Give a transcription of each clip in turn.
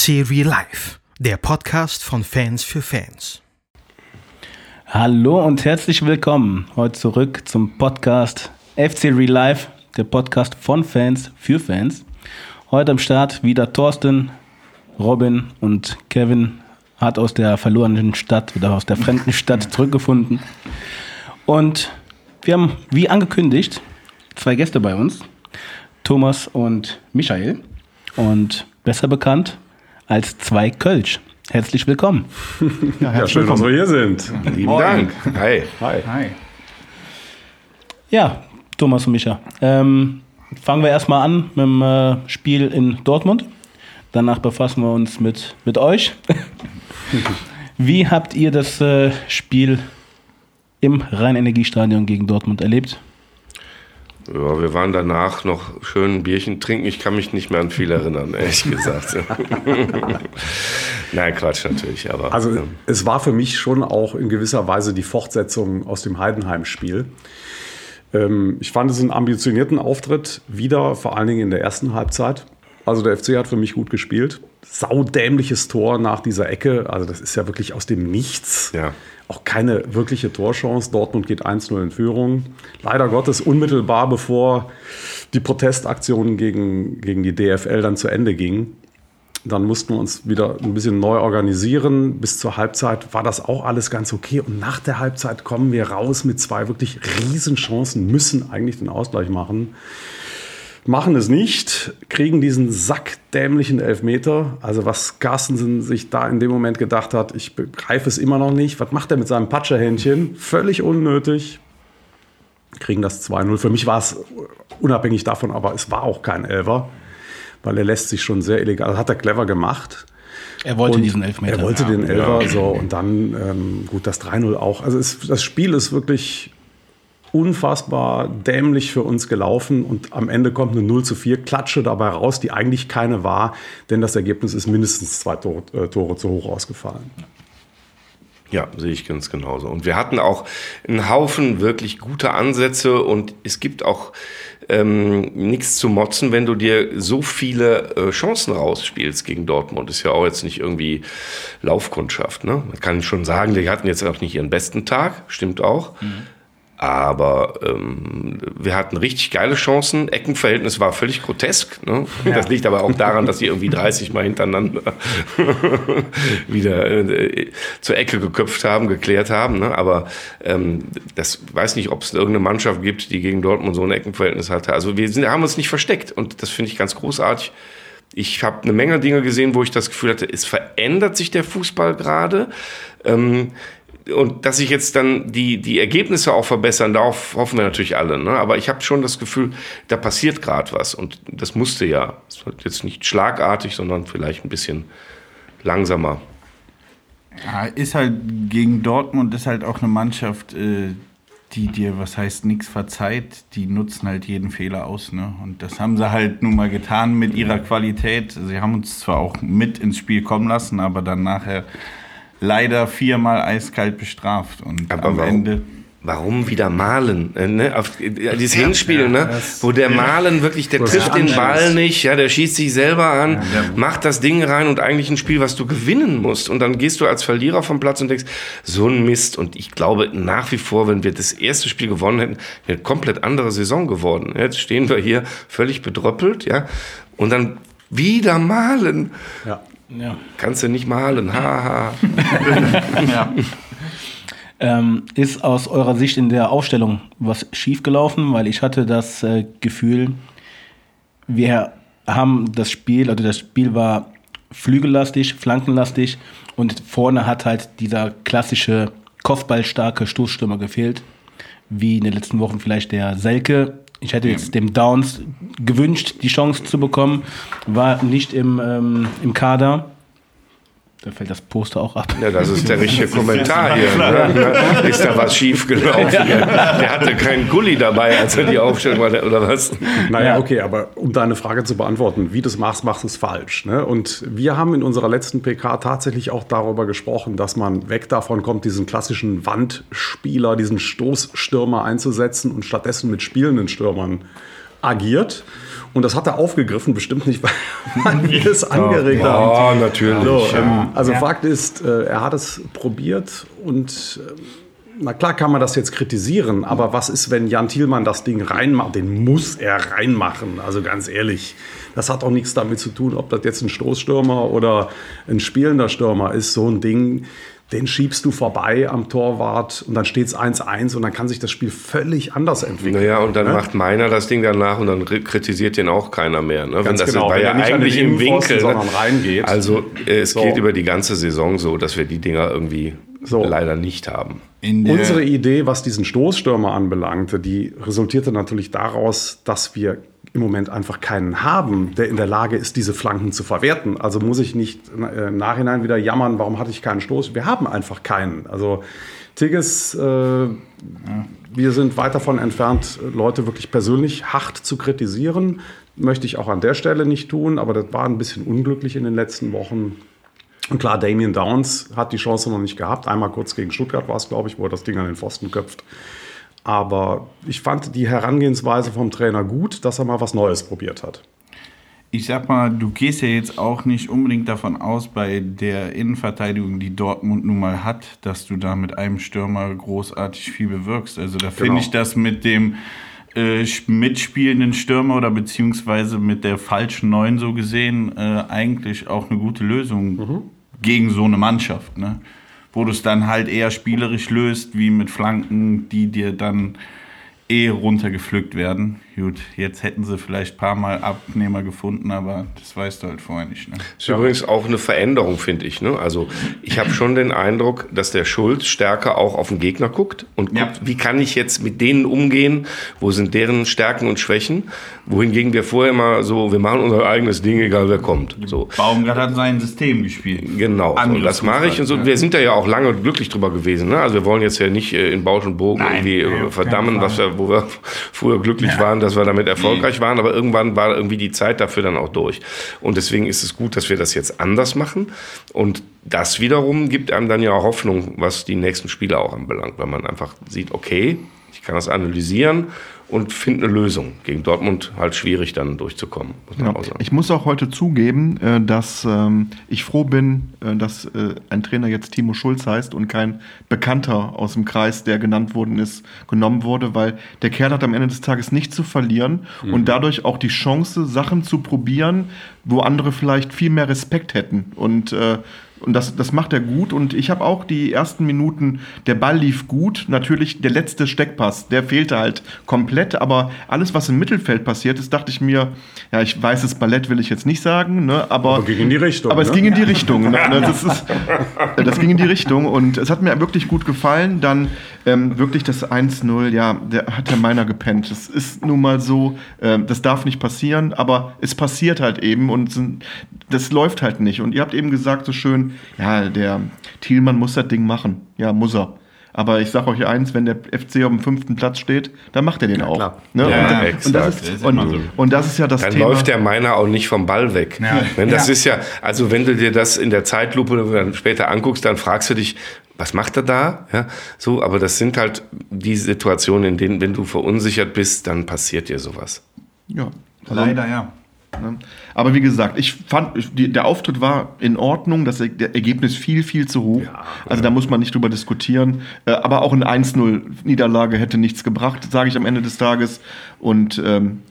FC Real Life, der Podcast von Fans für Fans. Hallo und herzlich willkommen heute zurück zum Podcast FC Real Life, der Podcast von Fans für Fans. Heute am Start wieder Thorsten, Robin und Kevin hat aus der verlorenen Stadt oder aus der fremden Stadt zurückgefunden. Und wir haben, wie angekündigt, zwei Gäste bei uns, Thomas und Michael. Und besser bekannt als zwei Kölsch. Herzlich willkommen. Ja, ja schön, willkommen. dass wir hier sind. Lieben Moin. Dank. Hi. Hi. Hi. Ja, Thomas und Micha. Ähm, fangen wir erstmal an mit dem äh, Spiel in Dortmund. Danach befassen wir uns mit, mit euch. Wie habt ihr das äh, Spiel im Rhein-Energiestadion gegen Dortmund erlebt? Ja, wir waren danach noch schön ein Bierchen trinken. Ich kann mich nicht mehr an viel erinnern, ehrlich gesagt. Nein, Quatsch natürlich. Aber, also ähm. es war für mich schon auch in gewisser Weise die Fortsetzung aus dem Heidenheim-Spiel. Ähm, ich fand es einen ambitionierten Auftritt, wieder vor allen Dingen in der ersten Halbzeit. Also der FC hat für mich gut gespielt. Saudämliches Tor nach dieser Ecke. Also das ist ja wirklich aus dem Nichts. Ja. Auch keine wirkliche Torchance. Dortmund geht 1-0 in Führung. Leider Gottes unmittelbar bevor die Protestaktionen gegen, gegen die DFL dann zu Ende gingen. Dann mussten wir uns wieder ein bisschen neu organisieren. Bis zur Halbzeit war das auch alles ganz okay. Und nach der Halbzeit kommen wir raus mit zwei wirklich Riesenchancen, müssen eigentlich den Ausgleich machen machen es nicht, kriegen diesen sackdämlichen Elfmeter. Also was Carstensen sich da in dem Moment gedacht hat, ich begreife es immer noch nicht. Was macht er mit seinem Patscherhändchen? Völlig unnötig. Kriegen das 2-0. Für mich war es unabhängig davon, aber es war auch kein Elfer, weil er lässt sich schon sehr illegal, also hat er clever gemacht. Er wollte und diesen Elfmeter. Er wollte ja, den Elfer, ja. so und dann ähm, gut das 3-0 auch. Also es, das Spiel ist wirklich unfassbar dämlich für uns gelaufen und am Ende kommt eine 0 zu 4 Klatsche dabei raus, die eigentlich keine war, denn das Ergebnis ist mindestens zwei Tore, äh, Tore zu hoch ausgefallen. Ja, sehe ich ganz genauso. Und wir hatten auch einen Haufen wirklich gute Ansätze und es gibt auch ähm, nichts zu motzen, wenn du dir so viele äh, Chancen rausspielst gegen Dortmund. Ist ja auch jetzt nicht irgendwie Laufkundschaft. Ne? Man kann schon sagen, die hatten jetzt auch nicht ihren besten Tag, stimmt auch. Mhm. Aber ähm, wir hatten richtig geile Chancen. Eckenverhältnis war völlig grotesk. Ne? Ja. Das liegt aber auch daran, dass sie irgendwie 30 Mal hintereinander wieder äh, zur Ecke geköpft haben, geklärt haben. Ne? Aber ähm, das weiß nicht, ob es irgendeine Mannschaft gibt, die gegen Dortmund so ein Eckenverhältnis hatte. Also wir sind, haben uns nicht versteckt und das finde ich ganz großartig. Ich habe eine Menge Dinge gesehen, wo ich das Gefühl hatte, es verändert sich der Fußball gerade. Ähm, und dass sich jetzt dann die, die Ergebnisse auch verbessern, darauf hoffen wir natürlich alle. Ne? Aber ich habe schon das Gefühl, da passiert gerade was. Und das musste ja. Es wird jetzt nicht schlagartig, sondern vielleicht ein bisschen langsamer. Ja, ist halt gegen Dortmund ist halt auch eine Mannschaft, äh, die dir, was heißt, nichts verzeiht. Die nutzen halt jeden Fehler aus. Ne? Und das haben sie halt nun mal getan mit ihrer Qualität. Sie haben uns zwar auch mit ins Spiel kommen lassen, aber dann nachher leider viermal eiskalt bestraft. Und Aber am warum, Ende. Warum wieder malen? Äh, ne? Auf, äh, dieses ja, Hinspiel, ja, ne? wo der Malen wirklich, der trifft den Ball nicht, ja, der schießt sich selber an, ja, macht das Ding rein und eigentlich ein Spiel, was du gewinnen musst. Und dann gehst du als Verlierer vom Platz und denkst, so ein Mist. Und ich glaube nach wie vor, wenn wir das erste Spiel gewonnen hätten, wäre eine komplett andere Saison geworden. Jetzt stehen wir hier völlig bedröppelt, ja, und dann wieder malen. Ja. Ja. Kannst du nicht malen, haha. ja. ähm, ist aus eurer Sicht in der Aufstellung was schiefgelaufen? Weil ich hatte das äh, Gefühl, wir haben das Spiel, also das Spiel war flügellastig, flankenlastig und vorne hat halt dieser klassische kopfballstarke Stoßstürmer gefehlt, wie in den letzten Wochen vielleicht der Selke ich hätte jetzt dem Downs gewünscht, die Chance zu bekommen, war nicht im, ähm, im Kader. Da fällt das Poster auch ab. Ja, das ist der richtige Kommentar hier. Ne? Ist da was schief gelaufen? Ja. Der hatte keinen Gully dabei, als er die Aufstellung war, oder was? Naja, okay, aber um deine Frage zu beantworten, wie du es machst, machst du es falsch. Ne? Und wir haben in unserer letzten PK tatsächlich auch darüber gesprochen, dass man weg davon kommt, diesen klassischen Wandspieler, diesen Stoßstürmer einzusetzen und stattdessen mit spielenden Stürmern agiert. Und das hat er aufgegriffen, bestimmt nicht, weil wir es angeregt haben. Oh, natürlich. So, ja. ähm, also Fakt ist, äh, er hat es probiert und äh, na klar kann man das jetzt kritisieren, aber was ist, wenn Jan Thielmann das Ding reinmacht? Den muss er reinmachen, also ganz ehrlich. Das hat auch nichts damit zu tun, ob das jetzt ein Stoßstürmer oder ein spielender Stürmer ist. So ein Ding, den schiebst du vorbei am Torwart und dann steht es 1-1 und dann kann sich das Spiel völlig anders entwickeln. Naja, und dann macht meiner das Ding danach und dann kritisiert den auch keiner mehr. Ne? Ganz Wenn das genau, war wenn ja er nicht an den eigentlich im Winkel. sondern reingeht. Also äh, es So. geht über die ganze Saison so, dass wir die Dinger irgendwie So. leider nicht haben. Unsere Idee, was diesen Stoßstürmer anbelangte, die resultierte natürlich daraus, dass wir im Moment einfach keinen haben, der in der Lage ist, diese Flanken zu verwerten. Also muss ich nicht äh, im Nachhinein wieder jammern, warum hatte ich keinen Stoß? Wir haben einfach keinen. Also Tigges, äh, wir sind weit davon entfernt, Leute wirklich persönlich hart zu kritisieren. Möchte ich auch an der Stelle nicht tun, aber das war ein bisschen unglücklich in den letzten Wochen. Und klar, Damien Downs hat die Chance noch nicht gehabt. Einmal kurz gegen Stuttgart war es, glaube ich, wo er das Ding an den Pfosten köpft. Aber ich fand die Herangehensweise vom Trainer gut, dass er mal was Neues probiert hat. ich sag mal, du gehst ja jetzt auch nicht unbedingt davon aus, bei der Innenverteidigung, die Dortmund nun mal hat, dass du da mit einem Stürmer großartig viel bewirkst. Also da finde Genau. ich das mit dem äh, mitspielenden Stürmer oder beziehungsweise mit der falschen Neun so gesehen äh, eigentlich auch eine gute Lösung gegen so eine Mannschaft. Ne? Wo du es dann halt eher spielerisch löst, wie mit Flanken, die dir dann eh runtergepflückt werden. Gut, jetzt hätten sie vielleicht ein paar Mal Abnehmer gefunden, aber das weißt du halt vorher nicht. Ne? Das ist übrigens auch eine Veränderung, finde ich. Ne? Also ich habe schon den Eindruck, dass der Schulz stärker auch auf den Gegner guckt und guckt, Ja. wie kann ich jetzt mit denen umgehen, wo sind deren Stärken und Schwächen, wohingegen wir vorher immer so, wir machen unser eigenes Ding, egal wer kommt. So. Baumgart hat sein System gespielt. Genau, so, das mache ich und so. Fußball, Wir sind da ja auch lange glücklich drüber gewesen. Ne? Also wir wollen jetzt ja nicht äh, in Bausch und Bogen Nein, irgendwie nee, äh, verdammen, was wir, wo wir früher glücklich waren, dass wir damit erfolgreich waren, aber irgendwann war irgendwie die Zeit dafür dann auch durch. Und deswegen ist es gut, dass wir das jetzt anders machen. Und das wiederum gibt einem dann ja auch Hoffnung, was die nächsten Spiele auch anbelangt, weil man einfach sieht, okay, ich kann das analysieren und finde eine Lösung. Gegen Dortmund halt schwierig dann durchzukommen, muss Ja. Ich muss auch heute zugeben, äh, dass ähm, ich froh bin, äh, dass äh, ein Trainer jetzt Timo Schulz heißt und kein Bekannter aus dem Kreis, der genannt worden ist, genommen wurde, weil der Kerl hat am Ende des Tages nichts zu verlieren und dadurch auch die Chance, Sachen zu probieren, wo andere vielleicht viel mehr Respekt hätten. Und und das, das macht er gut. Und ich habe auch die ersten Minuten, der Ball lief gut. Natürlich der letzte Steckpass, der fehlte halt komplett. Aber alles, was im Mittelfeld passiert ist, dachte ich mir, ja, ich weiß, das Ballett will ich jetzt nicht sagen, ne, aber, Aber ging in die Richtung, Aber es ne? ging in die Richtung. Ne, das, ist, das ging in die Richtung. Und es hat mir wirklich gut gefallen. Dann ähm, wirklich das 1-0, ja, der hat ja meiner gepennt. Das ist nun mal so, ähm, das darf nicht passieren, aber es passiert halt eben und das läuft halt nicht. Und ihr habt eben gesagt so schön, ja, der Thielmann muss das Ding machen. Ja, muss er. Aber ich sag euch eins, wenn der FC auf dem fünften Platz steht, dann macht er den auch. klar. Ne? Ja, und, und, das ist, und, immer so. und das ist ja das Dann Thema. läuft der meiner auch nicht vom Ball weg. Ja. Wenn das Ja. ist ja, also wenn du dir das in der Zeitlupe dann später anguckst, dann fragst du dich, was macht er da? Ja, so, aber das sind halt die Situationen, in denen, wenn du verunsichert bist, dann passiert dir sowas. ja. Leider ja. Ne? Aber wie gesagt, ich fand, der Auftritt war in Ordnung, das Er- Ergebnis viel, viel zu hoch. also da muss man nicht drüber diskutieren. Äh, aber auch eine 1-0-Niederlage hätte nichts gebracht, sage ich am Ende des Tages. Und ähm,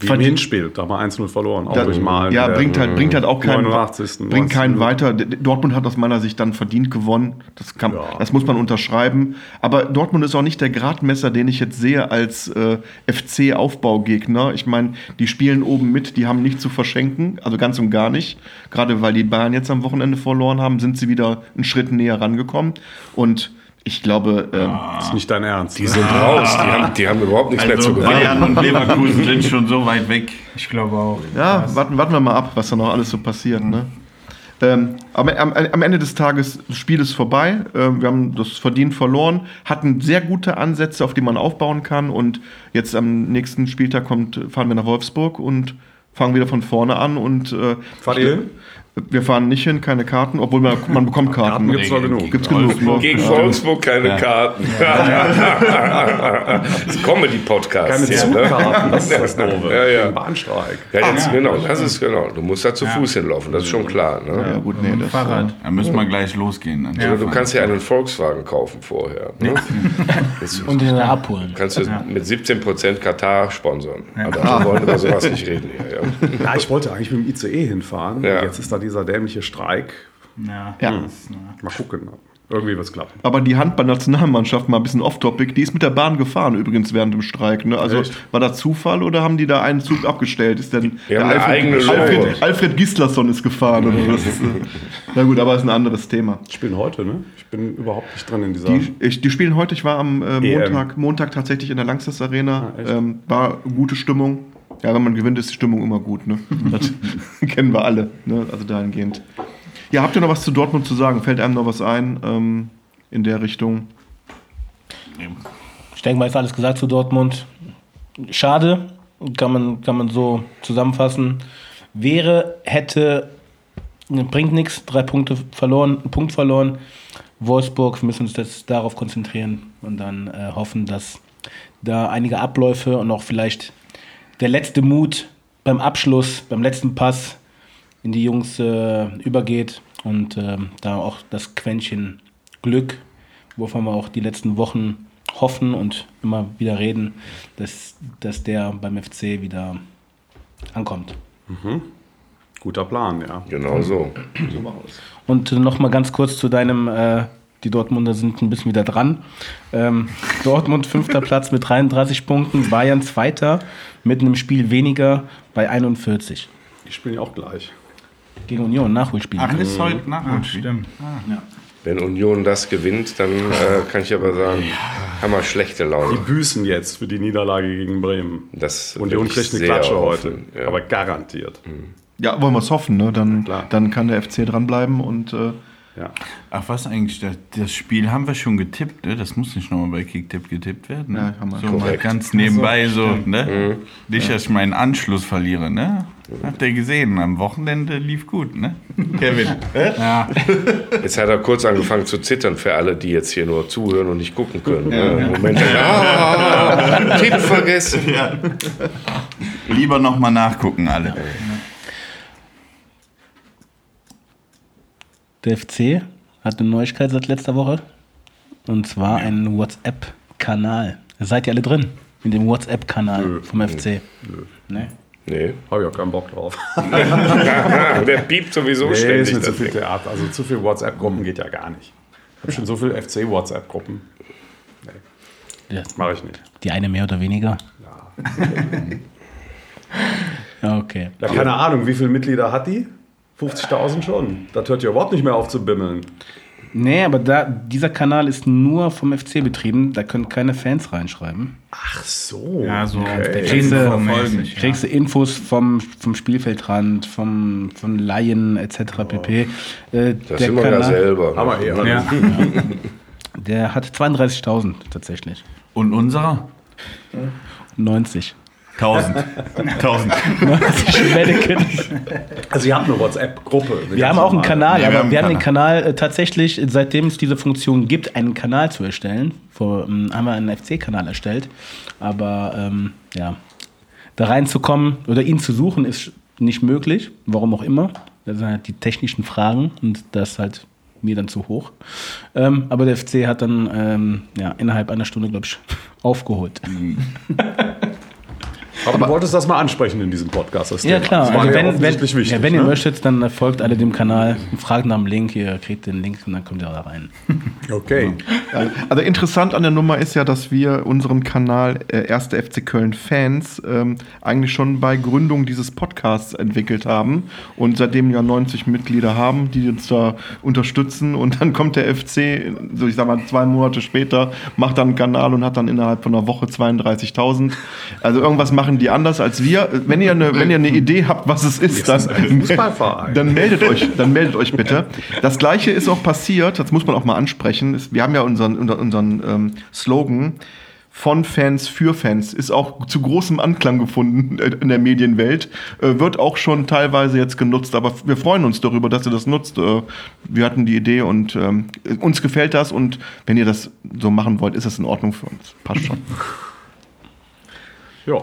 Wie im Hinspiel, da haben wir 1-0 verloren, auch da, durch Malen. ja, bringt halt, bringt halt auch keinen, 89. bringt keinen 19. weiter. Dortmund hat aus meiner Sicht dann verdient gewonnen. Das, kann, Ja. das muss man unterschreiben. Aber Dortmund ist auch nicht der Gradmesser, den ich jetzt sehe als äh, FC-Aufbaugegner. Ich meine, die spielen oben mit, die haben nichts zu verschenken, also ganz und gar nicht. Gerade weil die Bayern jetzt am Wochenende verloren haben, sind sie wieder einen Schritt näher rangekommen. Und ich glaube, ähm, Das ist nicht dein Ernst. Die sind raus, die haben, die haben überhaupt nichts mehr Also zu gewinnen. Bayern und Leverkusen sind schon so weit weg. Ich glaube auch. Ja, warten, warten wir mal ab, was da noch alles so passiert. Ne? Ähm, aber am, am Ende des Tages, das Spiel ist vorbei. Ähm, wir haben das verdient verloren, hatten sehr gute Ansätze, auf die man aufbauen kann. Und jetzt am nächsten Spieltag kommt, fahren wir nach Wolfsburg und fangen wieder von vorne an. Und, äh, Fahrt ihr hin? Wir fahren nicht hin, keine Karten, obwohl man, man bekommt Karten. Karten gibt es zwar genug. Gibt's genug. ne? Gegen Wolfsburg keine Karten. das ist Comedy-Podcast. Keine hier, Zugkarten, das ist das Doofe. Ja, ja. Ein Bahnstreik. Ja, jetzt, genau, das ist genau. Du musst da zu Fuß hinlaufen, das ist schon klar. Ne? Ja, gut, nee, das, Fahrrad. Da müssen wir gleich losgehen. Dann Also, du kannst ja einen Volkswagen kaufen vorher. Ne? Und den abholen. kannst du mit 17% Katar sponsern. Aber wir wollen über sowas nicht reden hier. Ja. Ja, ich wollte eigentlich mit dem ICE hinfahren. Ja. Jetzt ist da dieser dämliche Streik. Ja. Ja. Mal gucken. Irgendwie wird es klappen. Aber die Handball-Nationalmannschaft, mal ein bisschen off-topic, die ist mit der Bahn gefahren übrigens während dem Streik. Ne? Also Echt? war das Zufall oder haben die da einen Zug abgestellt? Ist denn eigene Logo. Alfred, Alfred Gislason ist gefahren oder was? Na gut, aber ist ein anderes Thema. Die spielen heute, ne? Ich bin überhaupt nicht drin in dieser. Die, ich, die spielen heute, ich war am äh, EM. Montag, Montag tatsächlich in der Langsess Arena. Ah, ähm, war gute Stimmung. Ja, wenn man gewinnt, ist die Stimmung immer gut. Ne? Das kennen wir alle. Ne? Also dahingehend. Ja, habt ihr noch was zu Dortmund zu sagen? Fällt einem noch was ein ähm, in der Richtung? Ich denke mal, ist alles gesagt zu Dortmund. Schade, kann man, kann man so zusammenfassen. Wäre, hätte, bringt nichts, drei Punkte verloren, einen Punkt verloren. Wolfsburg, wir müssen uns jetzt darauf konzentrieren und dann äh, hoffen, dass da einige Abläufe und auch vielleicht der letzte Mut beim Abschluss, beim letzten Pass in die Jungs äh, übergeht und ähm, da auch das Quäntchen Glück, wovon wir auch die letzten Wochen hoffen und immer wieder reden, dass, dass der beim FC wieder ankommt. Guter Plan, ja. Genau so. Und noch mal ganz kurz zu deinem, äh, die Dortmunder sind ein bisschen wieder dran. Ähm, Dortmund fünfter Platz mit 33 Punkten, Bayern zweiter mit einem Spiel weniger bei 41. Die spielen ja auch gleich. Gegen Union, Nachholspiel. Ach, ist heute Nachholspiel. Stimmt. Wenn Union das gewinnt, dann äh, kann ich aber sagen, haben wir schlechte Die Laune. büßen jetzt für die Niederlage gegen Bremen. Das Union kriegt eine Klatsche hoffen, heute. ja. Aber garantiert. Ja, wollen wir es hoffen. Ne? Dann, Klar. dann kann der FC dranbleiben und äh, Ja. Ach, was eigentlich? Das, das Spiel haben wir schon getippt, ne? Das muss nicht nochmal bei Kicktipp getippt werden. Ja, haben wir. So mal ganz nebenbei so, ne? Nicht, dass ich meinen Anschluss verliere, ne? Habt ihr gesehen, am Wochenende lief gut, ne? Kevin. ja. Jetzt hat er kurz angefangen zu zittern für alle, die jetzt hier nur zuhören und nicht gucken können. Ja. Moment. Ah, Tipp vergessen. Lieber nochmal nachgucken, alle. Der FC hat eine Neuigkeit seit letzter Woche. Und zwar einen WhatsApp-Kanal. Seid ihr alle drin? In dem WhatsApp-Kanal vom FC? Nee. Nee. Habe ich auch keinen Bock drauf. Der piept sowieso Nee, ist ständig. mir zu viel Ding. Theater. Also zu viel WhatsApp-Gruppen geht ja gar nicht. Ich habe schon so viele FC-WhatsApp-Gruppen. Ja, Mache ich nicht. die eine mehr oder weniger? Ja. okay. Ja, keine Ahnung, wie viele Mitglieder hat die? 50.000 schon. Das hört ja überhaupt nicht mehr auf zu bimmeln. Nee, aber da, dieser Kanal ist nur vom FC betrieben. Da können keine Fans reinschreiben. Ach so. Ja, so Kriegst du, ja. kriegst du Infos vom, vom Spielfeldrand, vom, von Laien etc. pp. Äh, Das sind wir ja selber. Hammer hier. Ja. der hat 32.000 tatsächlich. Und unserer? 90. 1000. 1000. Mannequin. Also ihr habt eine WhatsApp-Gruppe. Wir haben auch einen. Kanal, Ja, aber wir haben wir haben den Kanal äh, tatsächlich, seitdem es diese Funktion gibt, einen Kanal zu erstellen. Vor, ähm, haben wir einen FC-Kanal erstellt. Aber ähm, ja, da reinzukommen oder ihn zu suchen, ist nicht möglich. Warum auch immer. Das sind halt die technischen Fragen und das ist halt mir dann zu hoch. Ähm, aber der FC hat dann ähm, ja, innerhalb einer Stunde, glaube ich, aufgeholt. Aber du wolltest das mal ansprechen in diesem Podcast. Das Ja, Thema. klar. Das Also wenn, wenn, wichtig. ja, wenn ihr ne? möchtet, dann folgt alle dem Kanal, fragt nach dem Link, ihr kriegt den Link und dann kommt ihr da rein. Okay. Ja, Also interessant an der Nummer ist ja, dass wir unseren Kanal äh, Erste FC Köln Fans ähm, eigentlich schon bei Gründung dieses Podcasts entwickelt haben und seitdem ja 90 Mitglieder haben, die uns da unterstützen und dann kommt der FC, so ich sag mal zwei Monate später, macht dann einen Kanal und hat dann innerhalb von einer Woche 32.000. Also irgendwas machen die anders als wir. Wenn ihr eine, wenn ihr eine Idee habt, was es ist, dann, dann meldet euch, dann meldet euch bitte. Das gleiche ist auch passiert, das muss man auch mal ansprechen. Wir haben ja unseren, unser- unseren ähm, Slogan, von Fans für Fans. Ist auch zu großem Anklang gefunden in der Medienwelt. Äh, wird auch schon teilweise jetzt genutzt, aber wir freuen uns darüber, dass ihr das nutzt. Äh, wir hatten die Idee und ähm, uns gefällt das und wenn ihr das so machen wollt, ist das in Ordnung für uns. Passt schon. Ja,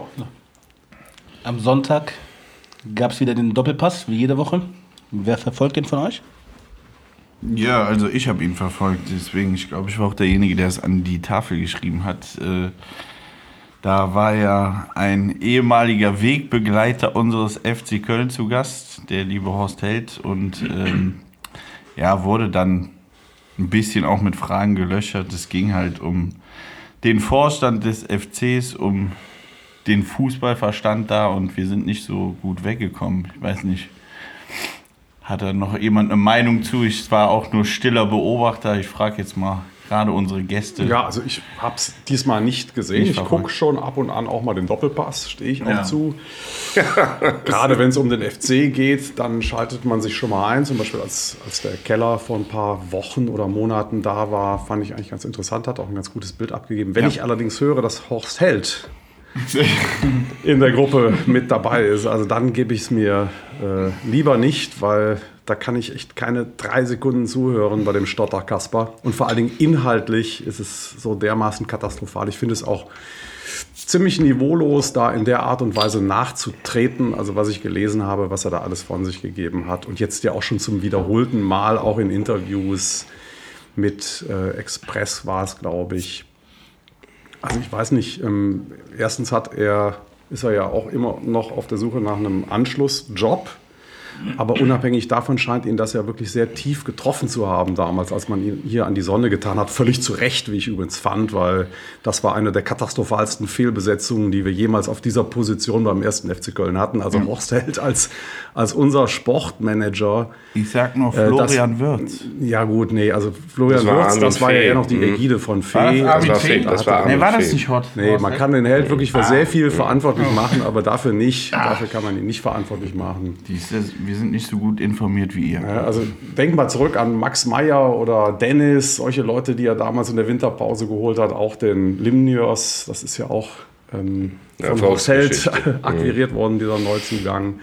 Am Sonntag gab es wieder den Doppelpass, wie jede Woche. Wer verfolgt den von euch? Ja, also ich habe ihn verfolgt, deswegen, ich glaube, ich war auch derjenige, der es an die Tafel geschrieben hat. Äh, da war ja ein ehemaliger Wegbegleiter unseres FC Köln zu Gast, der liebe Horst Held, und ähm, ja, wurde dann ein bisschen auch mit Fragen gelöchert. Es ging halt um den Vorstand des FCs, um den Fußballverstand da und wir sind nicht so gut weggekommen. Ich weiß nicht, hat da noch jemand eine Meinung zu? Ich war auch nur stiller Beobachter. Ich frage jetzt mal gerade unsere Gäste. Ja, also ich habe es diesmal nicht gesehen. Nicht Ich gucke schon ab und an auch mal den Doppelpass, stehe ich auch Ja. zu. Gerade wenn es um den FC geht, dann schaltet man sich schon mal ein. Zum Beispiel als, als der Keller vor ein paar Wochen oder Monaten da war, fand ich eigentlich ganz interessant, hat auch ein ganz gutes Bild abgegeben. Wenn Ja. ich allerdings höre, dass Horst Held in der Gruppe mit dabei ist, also dann gebe ich es mir äh, lieber nicht, weil da kann ich echt keine drei Sekunden zuhören bei dem Stotter Kasper. Und vor allen Dingen inhaltlich ist es so dermaßen katastrophal. Ich finde es auch ziemlich niveaulos, da in der Art und Weise nachzutreten. Also was ich gelesen habe, was er da alles von sich gegeben hat. Und jetzt ja auch schon zum wiederholten Mal, auch in Interviews mit äh, Express war es, glaube ich. Also ich weiß nicht, ähm, erstens hat er, ist er ja auch immer noch auf der Suche nach einem Anschlussjob. Aber unabhängig davon scheint ihn das ja wirklich sehr tief getroffen zu haben damals, als man ihn hier an die Sonne getan hat. Völlig zu Recht, wie ich übrigens fand, weil das war eine der katastrophalsten Fehlbesetzungen, die wir jemals auf dieser Position beim ersten FC Köln hatten. Also Horst Held als, als unser Sportmanager. Ich sag nur Äh, Florian Wirtz. Ja gut, nee, also Florian Das war Wirtz, das war ja eher noch die Mhm. Ägide von War das Fee. Das war Fee? Fee, das war Nee, war das Fee. nicht Hort? Nee, man kann den Held wirklich für sehr viel verantwortlich machen, aber dafür nicht. Dafür kann man ihn nicht verantwortlich machen. Dies ist- Wir sind nicht so gut informiert wie ihr. Ja, also denk mal zurück an Max Meyer oder Dennis, solche Leute, die er damals in der Winterpause geholt hat, auch den Limnios, das ist ja auch ähm, Ja, von Erfolgsgeschichte. akquiriert worden, dieser Neuzugang.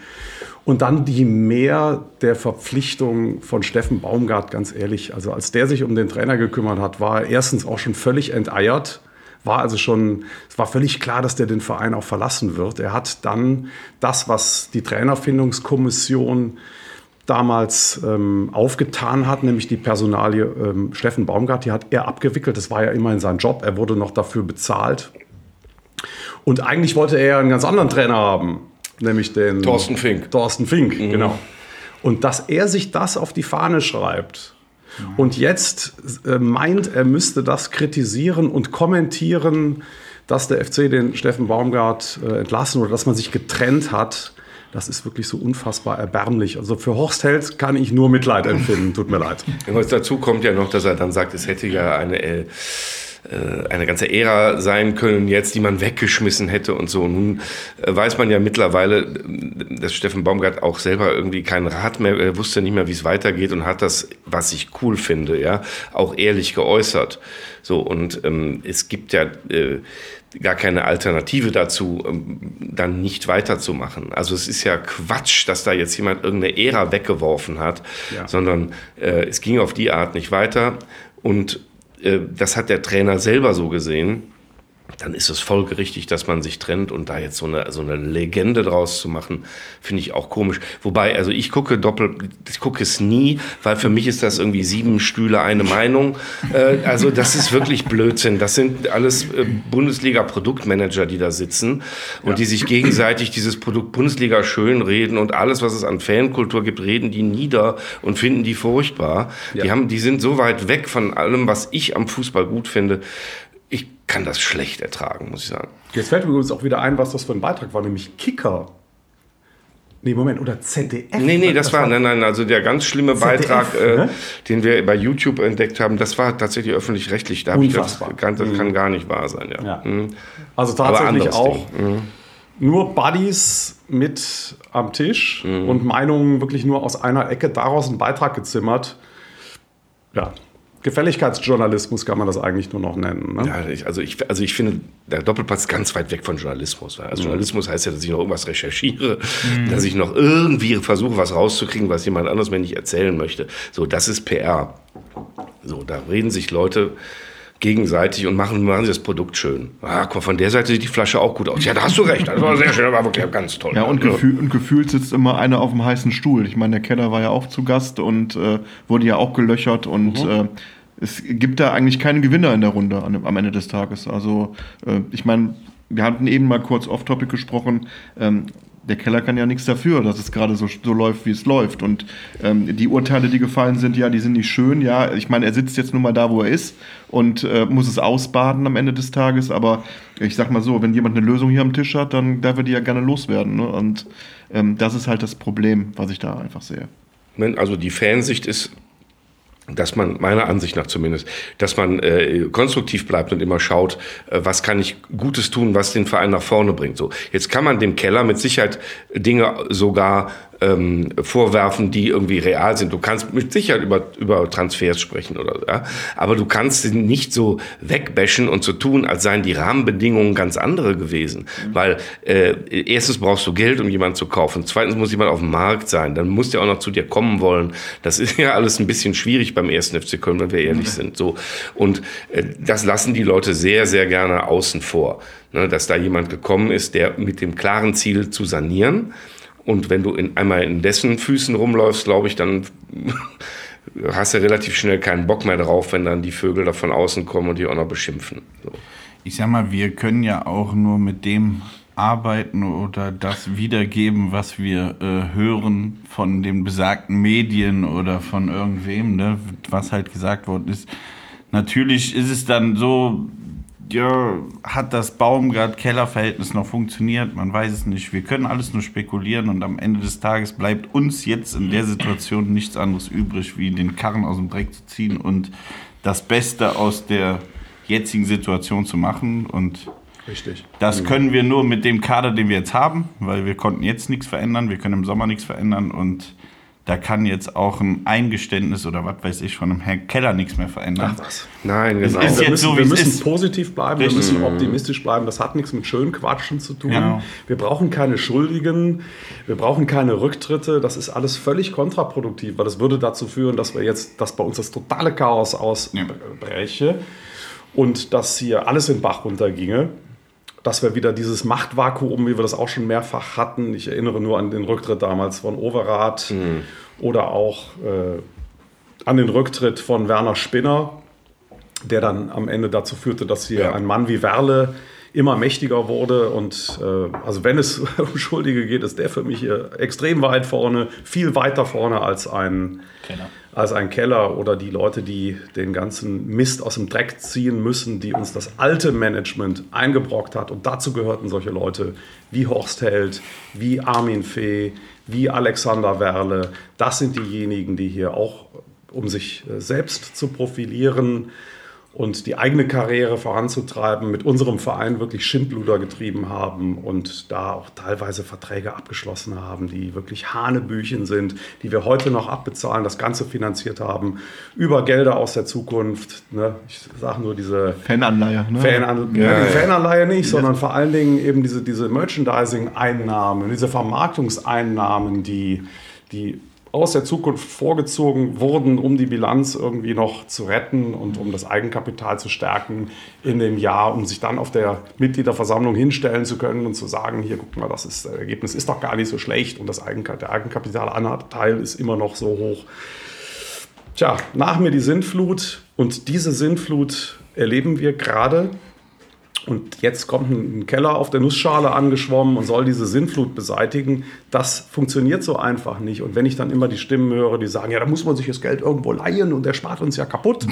Und dann die Mehr der Verpflichtung von Steffen Baumgart, ganz ehrlich. Also als der sich um den Trainer gekümmert hat, war er erstens auch schon völlig enteiert. War also schon, es war völlig klar, dass der den Verein auch verlassen wird. Er hat dann das, was die Trainerfindungskommission damals ähm, aufgetan hat, nämlich die Personalie ähm, Steffen Baumgart, die hat er abgewickelt. Das war ja immerhin sein Job. Er wurde noch dafür bezahlt. Und eigentlich wollte er ja einen ganz anderen Trainer haben, nämlich den Thorsten Fink. Thorsten Fink, genau. Und dass er sich das auf die Fahne schreibt und jetzt äh, meint, er müsste das kritisieren und kommentieren, dass der FC den Steffen Baumgart äh, entlassen oder dass man sich getrennt hat, das ist wirklich so unfassbar erbärmlich. Also für Horst Held kann ich nur Mitleid empfinden. Tut mir leid. Was dazu kommt ja noch, dass er dann sagt, es hätte ja eine, äh, eine ganze Ära sein können jetzt, die man weggeschmissen hätte und so. Nun äh, weiß man ja mittlerweile, äh, dass Steffen Baumgart auch selber irgendwie keinen Rat mehr, er wusste nicht mehr, wie es weitergeht und hat das, was ich cool finde, ja, auch ehrlich geäußert. So, und ähm, es gibt ja äh, gar keine Alternative dazu, ähm, dann nicht weiterzumachen. Also es ist ja Quatsch, dass da jetzt jemand irgendeine Ära weggeworfen hat, Ja. sondern äh, es ging auf die Art nicht weiter. Und äh, das hat der Trainer selber so gesehen. Dann ist es folgerichtig, dass man sich trennt und da jetzt so eine, so eine Legende draus zu machen, finde ich auch komisch. Wobei, also ich gucke doppelt, ich gucke es nie, weil für mich ist das irgendwie sieben Stühle, eine Meinung. Äh, also das ist wirklich Blödsinn. Das sind alles äh, Bundesliga-Produktmanager, die da sitzen und die sich gegenseitig dieses Produkt Bundesliga schönreden und alles, was es an Fankultur gibt, reden die nieder und finden die furchtbar. Die, haben, die sind so weit weg von allem, was ich am Fußball gut finde. Kann das schlecht ertragen, muss ich sagen. Jetzt fällt mir übrigens auch wieder ein, was das für ein Beitrag war, nämlich Kicker. Nee, Moment, oder ZDF. Nee, nee, das, war, nein, nein, also der ganz schlimme ZDF, Beitrag, äh, ne? den wir bei YouTube entdeckt haben, das war tatsächlich öffentlich-rechtlich. Da hab ich das, Unfassbar. kann, das kann gar nicht wahr sein, ja. Ja. Mhm. Also tatsächlich auch. Mhm. nur Buddies mit am Tisch und Meinungen wirklich nur aus einer Ecke, daraus einen Beitrag gezimmert. Ja, Gefälligkeitsjournalismus kann man das eigentlich nur noch nennen. Ne? Ja, ich, also, ich, also ich finde, der Doppelpass ist ganz weit weg von Journalismus. Weil also Mhm. Journalismus heißt ja, dass ich noch irgendwas recherchiere, dass ich noch irgendwie versuche, was rauszukriegen, was jemand anderes mir nicht erzählen möchte. So, das ist PR. So, da reden sich Leute gegenseitig und machen, machen sie das Produkt schön. Ah, guck mal, von der Seite sieht die Flasche auch gut aus. Ja, da hast du recht. Das war sehr schön, das war wirklich ganz toll. Ja, und, gefühl, und gefühlt sitzt immer einer auf dem heißen Stuhl. Ich meine, der Keller war ja auch zu Gast und äh, wurde ja auch gelöchert und äh, es gibt da eigentlich keine Gewinner in der Runde an, am Ende des Tages. Also, äh, ich meine, wir hatten eben mal kurz off-topic gesprochen. Ähm, der Keller kann ja nichts dafür, dass es gerade so, so läuft, wie es läuft. Und ähm, die Urteile, die gefallen sind, ja, die sind nicht schön. Ja, ich meine, er sitzt jetzt nun mal da, wo er ist und äh, muss es ausbaden am Ende des Tages. Aber ich sag mal so, wenn jemand eine Lösung hier am Tisch hat, dann darf er die ja gerne loswerden. Ne? Und ähm, das ist halt das Problem, was ich da einfach sehe. Also die Fansicht ist, dass man, meiner Ansicht nach zumindest, dass man äh, konstruktiv bleibt und immer schaut, äh, was kann ich Gutes tun, was den Verein nach vorne bringt. So, jetzt kann man dem Keller mit Sicherheit Dinge sogar ähm, vorwerfen, die irgendwie real sind. Du kannst mit Sicherheit über, über Transfers sprechen oder ja? aber du kannst sie nicht so wegbashen und so tun, als seien die Rahmenbedingungen ganz andere gewesen. Weil äh, erstens brauchst du Geld, um jemanden zu kaufen. Zweitens muss jemand auf dem Markt sein. Dann muss der auch noch zu dir kommen wollen. Das ist ja alles ein bisschen schwierig beim ersten FC Köln, wenn wir ehrlich sind. So und äh, das lassen die Leute sehr, sehr gerne außen vor, ne? dass da jemand gekommen ist, der mit dem klaren Ziel zu sanieren. Und wenn du in, einmal in dessen Füßen rumläufst, glaube ich, dann hast du relativ schnell keinen Bock mehr drauf, wenn dann die Vögel da von außen kommen und die auch noch beschimpfen. So. Ich sag mal, wir können ja auch nur mit dem arbeiten oder das wiedergeben, was wir äh, hören von den besagten Medien oder von irgendwem, ne, was halt gesagt worden ist. Natürlich ist es dann so, ja, hat das Baumgart-Keller-Verhältnis noch funktioniert? Man weiß es nicht. Wir können alles nur spekulieren und am Ende des Tages bleibt uns jetzt in der Situation nichts anderes übrig, wie den Karren aus dem Dreck zu ziehen und das Beste aus der jetzigen Situation zu machen. Und Richtig. das können wir nur mit dem Kader, den wir jetzt haben, weil wir konnten jetzt nichts verändern, wir können im Sommer nichts verändern und da kann jetzt auch ein Eingeständnis oder was weiß ich von einem Herrn Keller nichts mehr verändern. Nein, Es genau. ist wir jetzt müssen, so, wir müssen ist. positiv bleiben, Richtig. wir müssen optimistisch bleiben. Das hat nichts mit schönen Quatschen zu tun. Genau. Wir brauchen keine Schuldigen, wir brauchen keine Rücktritte. Das ist alles völlig kontraproduktiv, weil das würde dazu führen, dass wir jetzt, dass bei uns das totale Chaos ausbräche und dass hier alles in den Bach runterginge. Dass wir wieder dieses Machtvakuum, wie wir das auch schon mehrfach hatten. Ich erinnere nur an den Rücktritt damals von Overath oder auch äh, an den Rücktritt von Werner Spinner, der dann am Ende dazu führte, dass hier Ja. ein Mann wie Werle immer mächtiger wurde. Und äh, also wenn es um Schuldige geht, ist der für mich hier extrem weit vorne, viel weiter vorne als ein, als ein Keller oder die Leute, die den ganzen Mist aus dem Dreck ziehen müssen, die uns das alte Management eingebrockt hat. Und dazu gehörten solche Leute wie Horst Held, wie Armin Fee, wie Alexander Werle. Das sind diejenigen, die hier auch, um sich äh, selbst zu profilieren, und die eigene Karriere voranzutreiben, mit unserem Verein wirklich Schindluder getrieben haben und da auch teilweise Verträge abgeschlossen haben, die wirklich Hanebüchen sind, die wir heute noch abbezahlen, das Ganze finanziert haben, über Gelder aus der Zukunft. Ne? Ich sage nur diese Fananleihe. Ne? Fananleihe, ja, die Fananleihe nicht, sondern vor allen Dingen eben diese, diese Merchandising-Einnahmen, diese Vermarktungseinnahmen, die, die aus der Zukunft vorgezogen wurden, um die Bilanz irgendwie noch zu retten und um das Eigenkapital zu stärken in dem Jahr, um sich dann auf der Mitgliederversammlung hinstellen zu können und zu sagen, hier guck mal, das ist, das Ergebnis ist doch gar nicht so schlecht und das Eigenka der Eigenkapitalanteil ist immer noch so hoch. Tja, nach mir die Sintflut und diese Sintflut erleben wir gerade. Und jetzt kommt ein Keller auf der Nussschale angeschwommen und soll diese Sintflut beseitigen. Das funktioniert so einfach nicht. Und wenn ich dann immer die Stimmen höre, die sagen, ja, da muss man sich das Geld irgendwo leihen und der spart uns ja kaputt.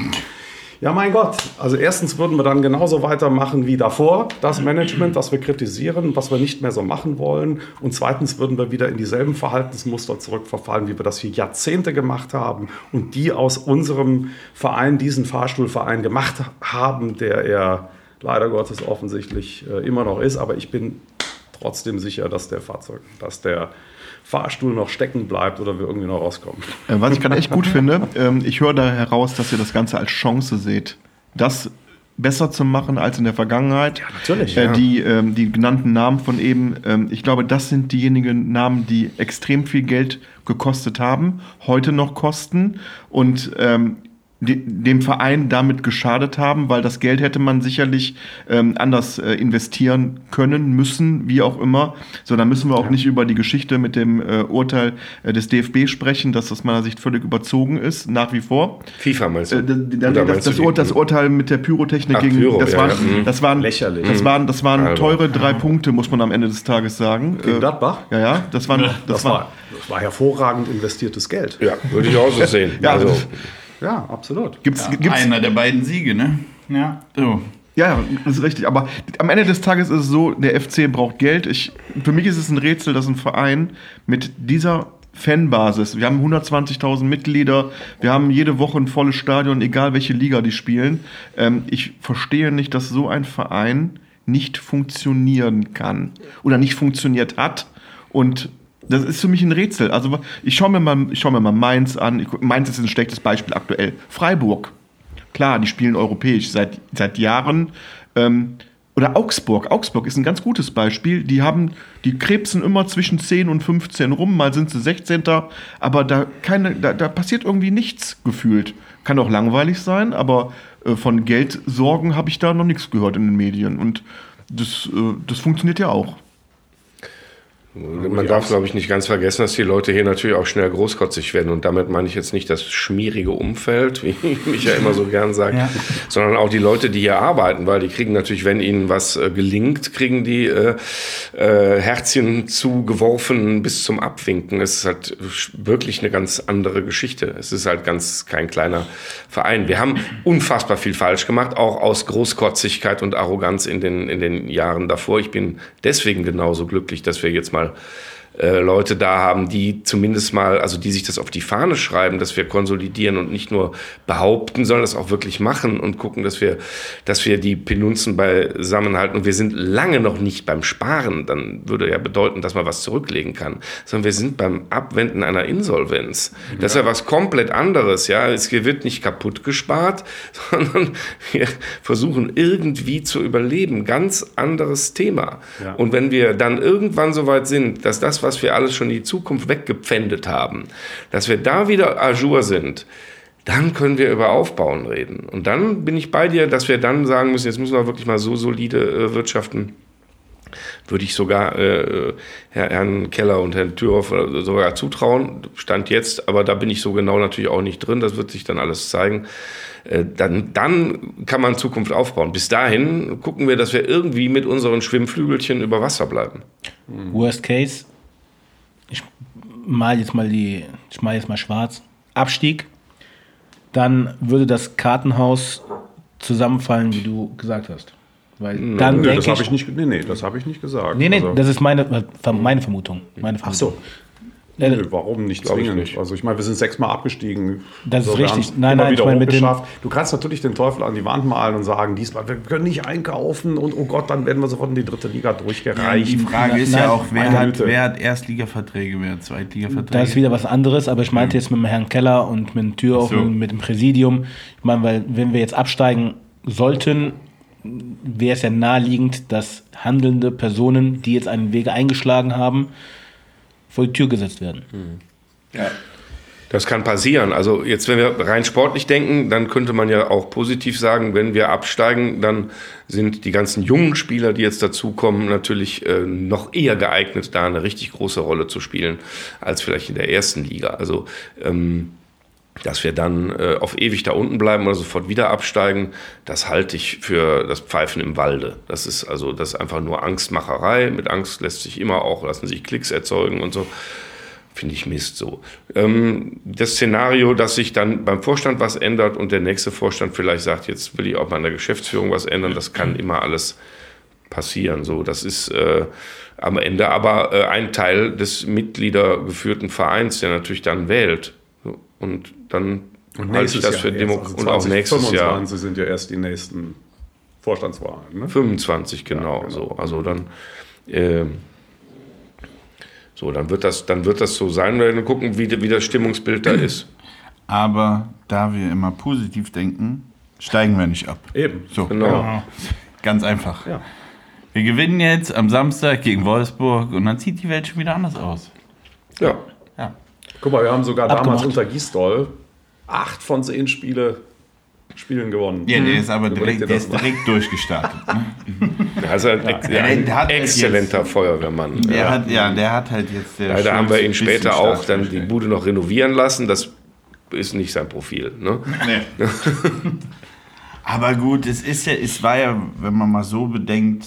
Ja, mein Gott. Also erstens würden wir dann genauso weitermachen wie davor, das Management, das wir kritisieren, was wir nicht mehr so machen wollen. Und zweitens würden wir wieder in dieselben Verhaltensmuster zurückverfallen, wie wir das hier Jahrzehnte gemacht haben und die aus unserem Verein, diesen Fahrstuhlverein gemacht haben, der er leider Gottes offensichtlich äh, immer noch ist. Aber ich bin trotzdem sicher, dass der Fahrzeug, dass der Fahrstuhl noch stecken bleibt oder wir irgendwie noch rauskommen. Äh, Was ich gerade echt gut finde, ähm, ich höre da heraus, dass ihr das Ganze als Chance seht, das besser zu machen als in der Vergangenheit. Ja, natürlich, Äh, ja. Die, ähm, die genannten Namen von eben, ähm, ich glaube, das sind diejenigen Namen, die extrem viel Geld gekostet haben, heute noch kosten und ähm, de- dem Verein damit geschadet haben, weil das Geld hätte man sicherlich ähm, anders äh, investieren können, müssen, wie auch immer. So, da müssen wir auch nicht über die Geschichte mit dem äh, Urteil äh, des DFB sprechen, dass aus meiner Sicht völlig überzogen ist, nach wie vor. FIFA meinst du? Äh, das, das, die- Ur das Urteil mit der Pyrotechnik Ach, gegen Pyro, das, ja, waren, ja, mhm. das waren Lächerlich. Das waren das waren Also. teure drei Punkte, muss man am Ende des Tages sagen. Gegen Äh, Gladbach? Ja, ja, das waren das, Das waren war, das war hervorragend investiertes Geld. Ja, würde ich auch so sehen. Ja, also, Ja, absolut. gibt's, Ja, gibt's, einer der beiden Siege, ne? Ja. So. Ja, das ist richtig. Aber am Ende des Tages ist es so, der FC braucht Geld. Ich, für mich ist es ein Rätsel, dass ein Verein mit dieser Fanbasis, wir haben 120.000 Mitglieder, wir haben jede Woche ein volles Stadion, egal welche Liga die spielen. Ähm, ich verstehe nicht, dass so ein Verein nicht funktionieren kann oder nicht funktioniert hat. Und das ist für mich ein Rätsel. Also ich schaue mir mal, ich schaue mir mal Mainz an. Ich, Mainz ist ein schlechtes Beispiel aktuell. Freiburg. Klar, die spielen europäisch seit, seit Jahren. Ähm, oder Augsburg. Augsburg ist ein ganz gutes Beispiel. Die haben, die krebsen immer zwischen 10 und 15 rum. Mal sind sie 16. Aber da, keine, da, da passiert irgendwie nichts gefühlt. Kann auch langweilig sein, aber äh, von Geldsorgen habe ich da noch nichts gehört in den Medien. Und das, äh, das funktioniert ja auch. Man darf, glaube ich, nicht ganz vergessen, dass die Leute hier natürlich auch schnell großkotzig werden. Und damit meine ich jetzt nicht das schmierige Umfeld, wie mich ja immer so gern sagt, Ja. sondern auch die Leute, die hier arbeiten, weil die kriegen natürlich, wenn ihnen was äh, gelingt, kriegen die äh, äh, Herzchen zugeworfen bis zum Abwinken. Es ist halt wirklich eine ganz andere Geschichte. Es ist halt ganz kein kleiner Verein. Wir haben unfassbar viel falsch gemacht, auch aus Großkotzigkeit und Arroganz in den, in den Jahren davor. Ich bin deswegen genauso glücklich, dass wir jetzt mal are äh, Leute da haben, die zumindest mal, also die sich das auf die Fahne schreiben, dass wir konsolidieren und nicht nur behaupten, sondern das auch wirklich machen und gucken, dass wir, dass wir die Penunzen beisammenhalten. Und wir sind lange noch nicht beim Sparen, dann würde ja bedeuten, dass man was zurücklegen kann, sondern wir sind beim Abwenden einer Insolvenz. Das ist ja was komplett anderes, ja. Es wird nicht kaputt gespart, sondern wir versuchen irgendwie zu überleben. Ganz anderes Thema. Ja. Und wenn wir dann irgendwann so weit sind, dass das, was wir alles schon in die Zukunft weggepfändet haben, dass wir da wieder à jour sind, dann können wir über Aufbauen reden. Und dann bin ich bei dir, dass wir dann sagen müssen, jetzt müssen wir wirklich mal so solide äh, wirtschaften, würde ich sogar äh, Herr, Herrn Keller und Herrn Thürhoff äh, sogar zutrauen. Stand jetzt, aber da bin ich so genau natürlich auch nicht drin. Das wird sich dann alles zeigen. Äh, dann, dann kann man Zukunft aufbauen. Bis dahin gucken wir, dass wir irgendwie mit unseren Schwimmflügelchen über Wasser bleiben. Worst Case, ich mal jetzt mal die, ich mal jetzt mal schwarz, Abstieg, dann würde das Kartenhaus zusammenfallen, wie du gesagt hast. Weil dann Nee, denke das habe ich, ich nicht, nee, nee, das habe ich nicht gesagt. nee, nee, Also- das ist meine, meine Vermutung. Meine Ach Vermutung. so. Nö, warum nicht ich zwingend? nicht. Also ich meine, wir sind sechsmal abgestiegen. Das ist wir richtig. Nein, nein, ich meine mit dem-. Du kannst natürlich den Teufel an die Wand malen und sagen, diesmal, wir können nicht einkaufen und oh Gott, dann werden wir sofort in die dritte Liga durchgereicht. Die Frage ist Nein, ja auch, wer hat, Güte. wer hat Erstligaverträge, wer hat Zweitligaverträge? Das ist wieder was anderes, aber ich meinte jetzt mit dem Herrn Keller und mit dem Tür auch so. mit dem Präsidium. Ich meine, weil wenn wir jetzt absteigen sollten, wäre es ja naheliegend, dass handelnde Personen, die jetzt einen Weg eingeschlagen haben, vor die Tür gesetzt werden. Das kann passieren. Also jetzt, wenn wir rein sportlich denken, dann könnte man ja auch positiv sagen, wenn wir absteigen, dann sind die ganzen jungen Spieler, die jetzt dazukommen, natürlich äh, noch eher geeignet, da eine richtig große Rolle zu spielen, als vielleicht in der ersten Liga. Also ähm, dass wir dann äh, auf ewig da unten bleiben oder sofort wieder absteigen, das halte ich für das Pfeifen im Walde. Das ist also das ist einfach nur Angstmacherei. Mit Angst lässt sich immer auch lassen sich Klicks erzeugen und so. Finde ich Mist so. Ähm, das Szenario, dass sich dann beim Vorstand was ändert und der nächste Vorstand vielleicht sagt, jetzt will ich auch an der Geschäftsführung was ändern, das kann immer alles passieren. So, das ist äh, am Ende aber äh, ein Teil des mitgliedergeführten Vereins, der natürlich dann wählt. Und dann halte ich das für Jahr Demo erst, also und auch nächstes Jahr 2025 sind ja erst die nächsten Vorstandswahlen. Ne? 25 genau Ja, genau. so. Also dann äh, So, dann wird das, dann wird das so sein. Wir werden gucken, wie, wie das Stimmungsbild da ist. Aber da wir immer positiv denken, steigen wir nicht ab. Eben. So, Genau. ganz einfach. Ja. Wir gewinnen jetzt am Samstag gegen Wolfsburg und dann sieht die Welt schon wieder anders aus. Ja. Ja. Guck mal, wir haben sogar damals Abgemacht. unter Gisdol acht von zehn Spiele, Spielen gewonnen. Ja, der ist aber Überleg direkt, dir der ist direkt durchgestartet. Ne? Also ein, ex Ja, ein der hat exzellenter Feuerwehrmann. Der ja. hat, ja, der hat halt jetzt. Der Leider haben wir ihn später auch dann die. Bude noch renovieren lassen. Das ist nicht sein Profil. Ne? Nee. Aber gut, es ist ja, es war ja, wenn man mal so bedenkt,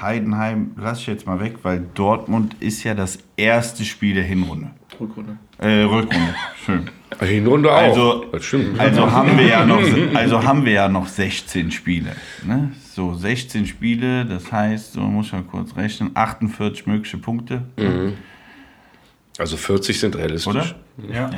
Heidenheim, lass ich jetzt mal weg, weil Dortmund ist ja das erste Spiel der Hinrunde. Rückrunde. Äh, Rückrunde. Schön. Hinrunde auch. Also- das stimmt. Also haben wir ja noch, also haben wir ja noch 16 Spiele. Ne? So 16 Spiele, das heißt, so muss mal kurz rechnen, 48 mögliche Punkte, Also 40 sind realistisch. oder? Ja.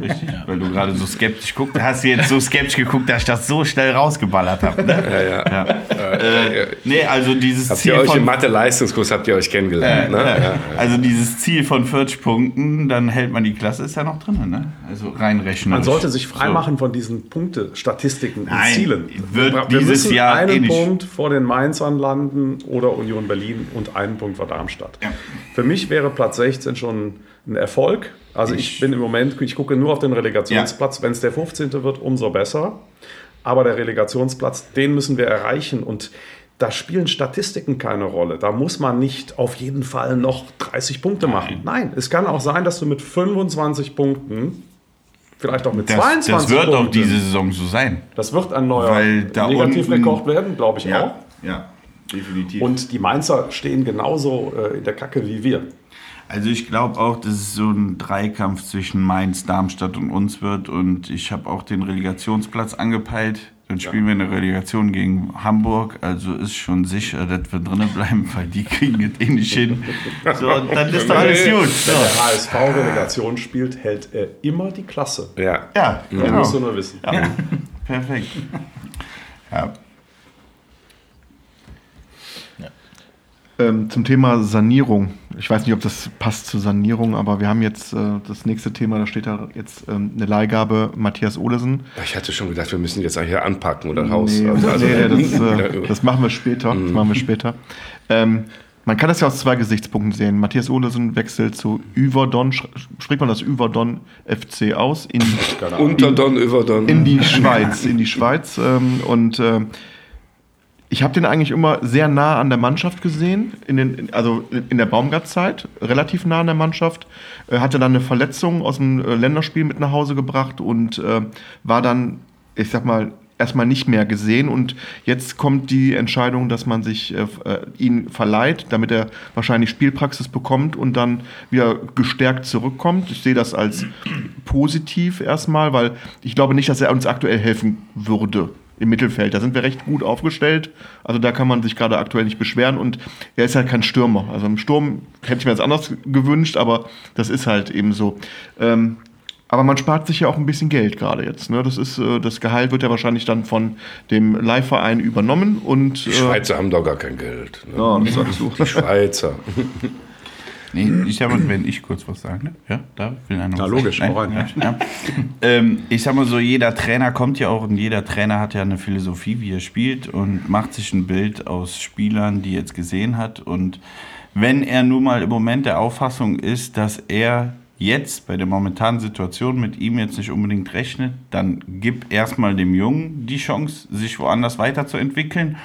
Richtig. Weil du gerade so skeptisch guckst, hast du jetzt so skeptisch geguckt, dass ich das so schnell rausgeballert habe. Ne? Ja, ja. Ja. Äh, Nee, also dieses habt Ziel ihr euch von im Mathe-Leistungskurs habt ihr euch kennengelernt? ne? Ja, Ja. Also dieses Ziel von 40 Punkten, dann hält man die Klasse, ist ja noch drin, ne? Also reinrechnen. Man sollte sich freimachen von diesen Punktestatistiken und Nein, Zielen. wird wir dieses müssen Jahr einen eh nicht. Punkt vor den Mainzern landen oder Union Berlin und einen Punkt vor Darmstadt. Ja. Für mich wäre Platz 16 schon ein Erfolg. Also ich, bin im Moment, ich gucke nur auf den Relegationsplatz. Wenn es der 15. wird, umso besser. Aber der Relegationsplatz, den müssen wir erreichen und da spielen Statistiken keine Rolle. Da muss man nicht auf jeden Fall noch 30 Punkte machen. Nein, es kann auch sein, dass du mit 25 Punkten, vielleicht auch mit das, 22 das wird auch Punkten, diese Saison so sein. das wird ein neuer Weil da Negativrekord werden, glaube ich auch. ja, definitiv. Und die Mainzer stehen genauso äh, in der Kacke wie wir. Also ich glaube auch, dass es so ein Dreikampf zwischen Mainz, Darmstadt und uns wird. Und ich habe auch den Relegationsplatz angepeilt. Dann spielen wir eine Relegation gegen Hamburg. Also ist schon sicher, dass wir drinnen bleiben, weil die kriegen es eh nicht hin. So, und dann ist doch alles gut. So. Wenn der HSV Relegation spielt, hält er immer die Klasse. Ja. Ja, Das genau. musst du nur wissen. Ja, perfekt. Ja. Ähm, zum Thema Sanierung. Ich weiß nicht, ob das passt zur Sanierung, aber wir haben jetzt äh, das nächste Thema, da steht da jetzt ähm, eine Leihgabe Matthias Olesen. Ich hatte schon gedacht, wir müssen jetzt eigentlich hier anpacken oder raus. Nee, Also, also, nee, das, äh, das machen wir später. Das machen wir später. Ähm, man kann das ja aus zwei Gesichtspunkten sehen. Matthias Olesen wechselt zu Yverdon, sch- spricht man das Yverdon FC aus, in, Unter Don, über Don. in die Schweiz. In die Schweiz. Ähm, und ähm, ich habe den eigentlich immer sehr nah an der Mannschaft gesehen, in den, also in der Baumgart-Zeit, relativ nah an der Mannschaft. Hatte dann eine Verletzung aus dem äh, Länderspiel mit nach Hause gebracht und äh, war dann, ich sag mal, erstmal nicht mehr gesehen. Und jetzt kommt die Entscheidung, dass man sich äh, äh, ihn verleiht, damit er wahrscheinlich Spielpraxis bekommt und dann wieder gestärkt zurückkommt. Ich sehe das als positiv erstmal, weil ich glaube nicht, dass er uns aktuell helfen würde im Mittelfeld. Da sind wir recht gut aufgestellt. Also da kann man sich gerade aktuell nicht beschweren. Und er ist halt kein Stürmer. Also im Sturm hätte ich mir das anders gewünscht, aber das ist halt eben so. Ähm, aber man spart sich ja auch ein bisschen Geld gerade jetzt. Ne? Das, ist, äh, das Gehalt wird ja wahrscheinlich dann von dem Leihverein übernommen. Und, Die Schweizer haben doch gar kein Geld. Ne? ja, das sagst du. Die Schweizer. Nee, ich sag mal, wenn ich kurz was sagen, ne? Ja, da will einer Na, was logisch, sagen. rein. Ja, ja. ähm, ich sag mal so, jeder Trainer kommt ja auch und jeder Trainer hat ja eine Philosophie, wie er spielt und macht sich ein Bild aus Spielern, die er jetzt gesehen hat. Und wenn er nun mal im Moment der Auffassung ist, dass er jetzt bei der momentanen Situation mit ihm jetzt nicht unbedingt rechnet, dann gib erstmal dem Jungen die Chance, sich woanders weiterzuentwickeln.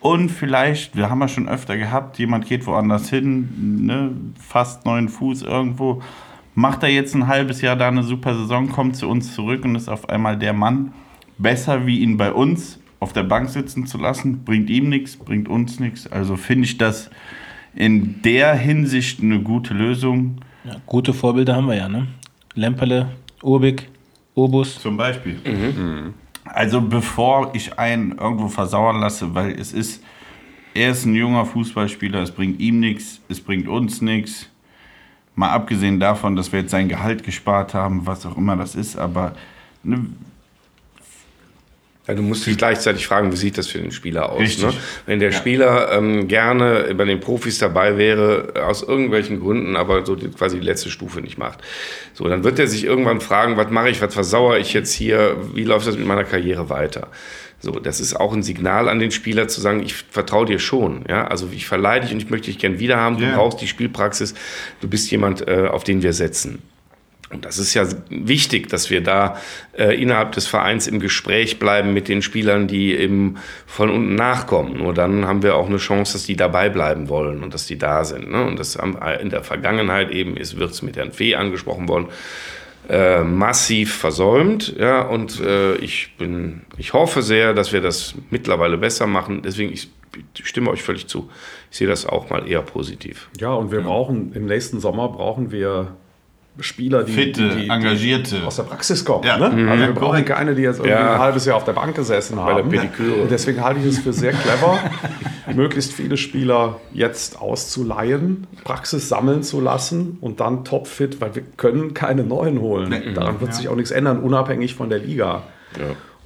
Und vielleicht, wir haben ja schon öfter gehabt, jemand geht woanders hin, ne, fast neun Fuß irgendwo, macht er jetzt ein halbes Jahr da eine super Saison, kommt zu uns zurück und ist auf einmal der Mann. Besser wie ihn bei uns auf der Bank sitzen zu lassen, bringt ihm nichts, bringt uns nichts. Also finde ich das in der Hinsicht eine gute Lösung. Ja, gute Vorbilder haben wir ja, ne? Lemperle, Urbik, Obus. Zum Beispiel. Also bevor ich einen irgendwo versauern lasse, weil es ist, er ist ein junger Fußballspieler, es bringt ihm nichts, es bringt uns nichts. Mal abgesehen davon, dass wir jetzt sein Gehalt gespart haben, was auch immer das ist, aber ne, Ja, du musst dich gleichzeitig fragen, wie sieht das für den Spieler aus? Richtig. Ne? Wenn der Spieler ähm, gerne bei den Profis dabei wäre, aus irgendwelchen Gründen, aber so die, quasi die letzte Stufe nicht macht, so dann wird er sich irgendwann fragen, was mache ich, was versauere ich jetzt hier, wie läuft das mit meiner Karriere weiter? So, das ist auch ein Signal an den Spieler zu sagen, ich vertraue dir schon, ja, also ich verleihe dich und ich möchte dich gern wieder haben. Du Ja. brauchst die Spielpraxis, du bist jemand, äh, auf den wir setzen. Und das ist ja wichtig, dass wir da äh, innerhalb des Vereins im Gespräch bleiben mit den Spielern, die eben von unten nachkommen. Nur dann haben wir auch eine Chance, dass die dabei bleiben wollen und dass die da sind. Ne? Und das haben in der Vergangenheit eben ist, wird es mit Herrn Fee angesprochen worden, äh, massiv versäumt. Ja, und äh, ich bin, ich hoffe sehr, dass wir das mittlerweile besser machen. Deswegen ich, ich stimme euch völlig zu. Ich sehe das auch mal eher positiv. Ja, und wir brauchen im nächsten Sommer brauchen wir Spieler, die, Fitte, die, die, Engagierte. die aus der Praxis kommen. Ja. Ne? Mhm. Also wir Ja, brauchen keine, die jetzt irgendwie Ja. ein halbes Jahr auf der Bank gesessen haben. der Pediküre. Und deswegen halte ich es für sehr clever, möglichst viele Spieler jetzt auszuleihen, Praxis sammeln zu lassen und dann topfit, weil wir können keine neuen holen. Daran wird sich auch nichts ändern, unabhängig von der Liga.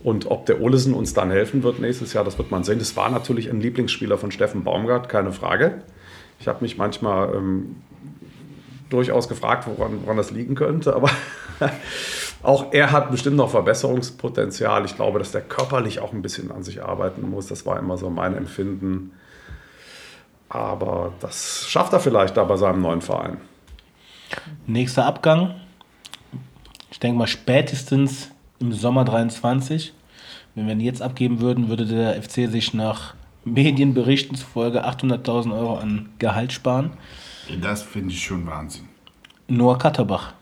Und ob der Olesen uns dann helfen wird nächstes Jahr, das wird man sehen. Das war natürlich ein Lieblingsspieler von Steffen Baumgart, keine Frage. Ich habe mich manchmal ähm, durchaus gefragt, woran, woran das liegen könnte, aber auch er hat bestimmt noch Verbesserungspotenzial. Ich glaube, dass der körperlich auch ein bisschen an sich arbeiten muss. Das war immer so mein Empfinden. Aber das schafft er vielleicht da bei seinem neuen Verein. Nächster Abgang. Ich denke mal spätestens im Sommer 23. Wenn wir ihn jetzt abgeben würden, würde der FC sich nach Medienberichten zufolge 800.000 Euro an Gehalt sparen. Das finde ich schon Wahnsinn. Noah Katterbach,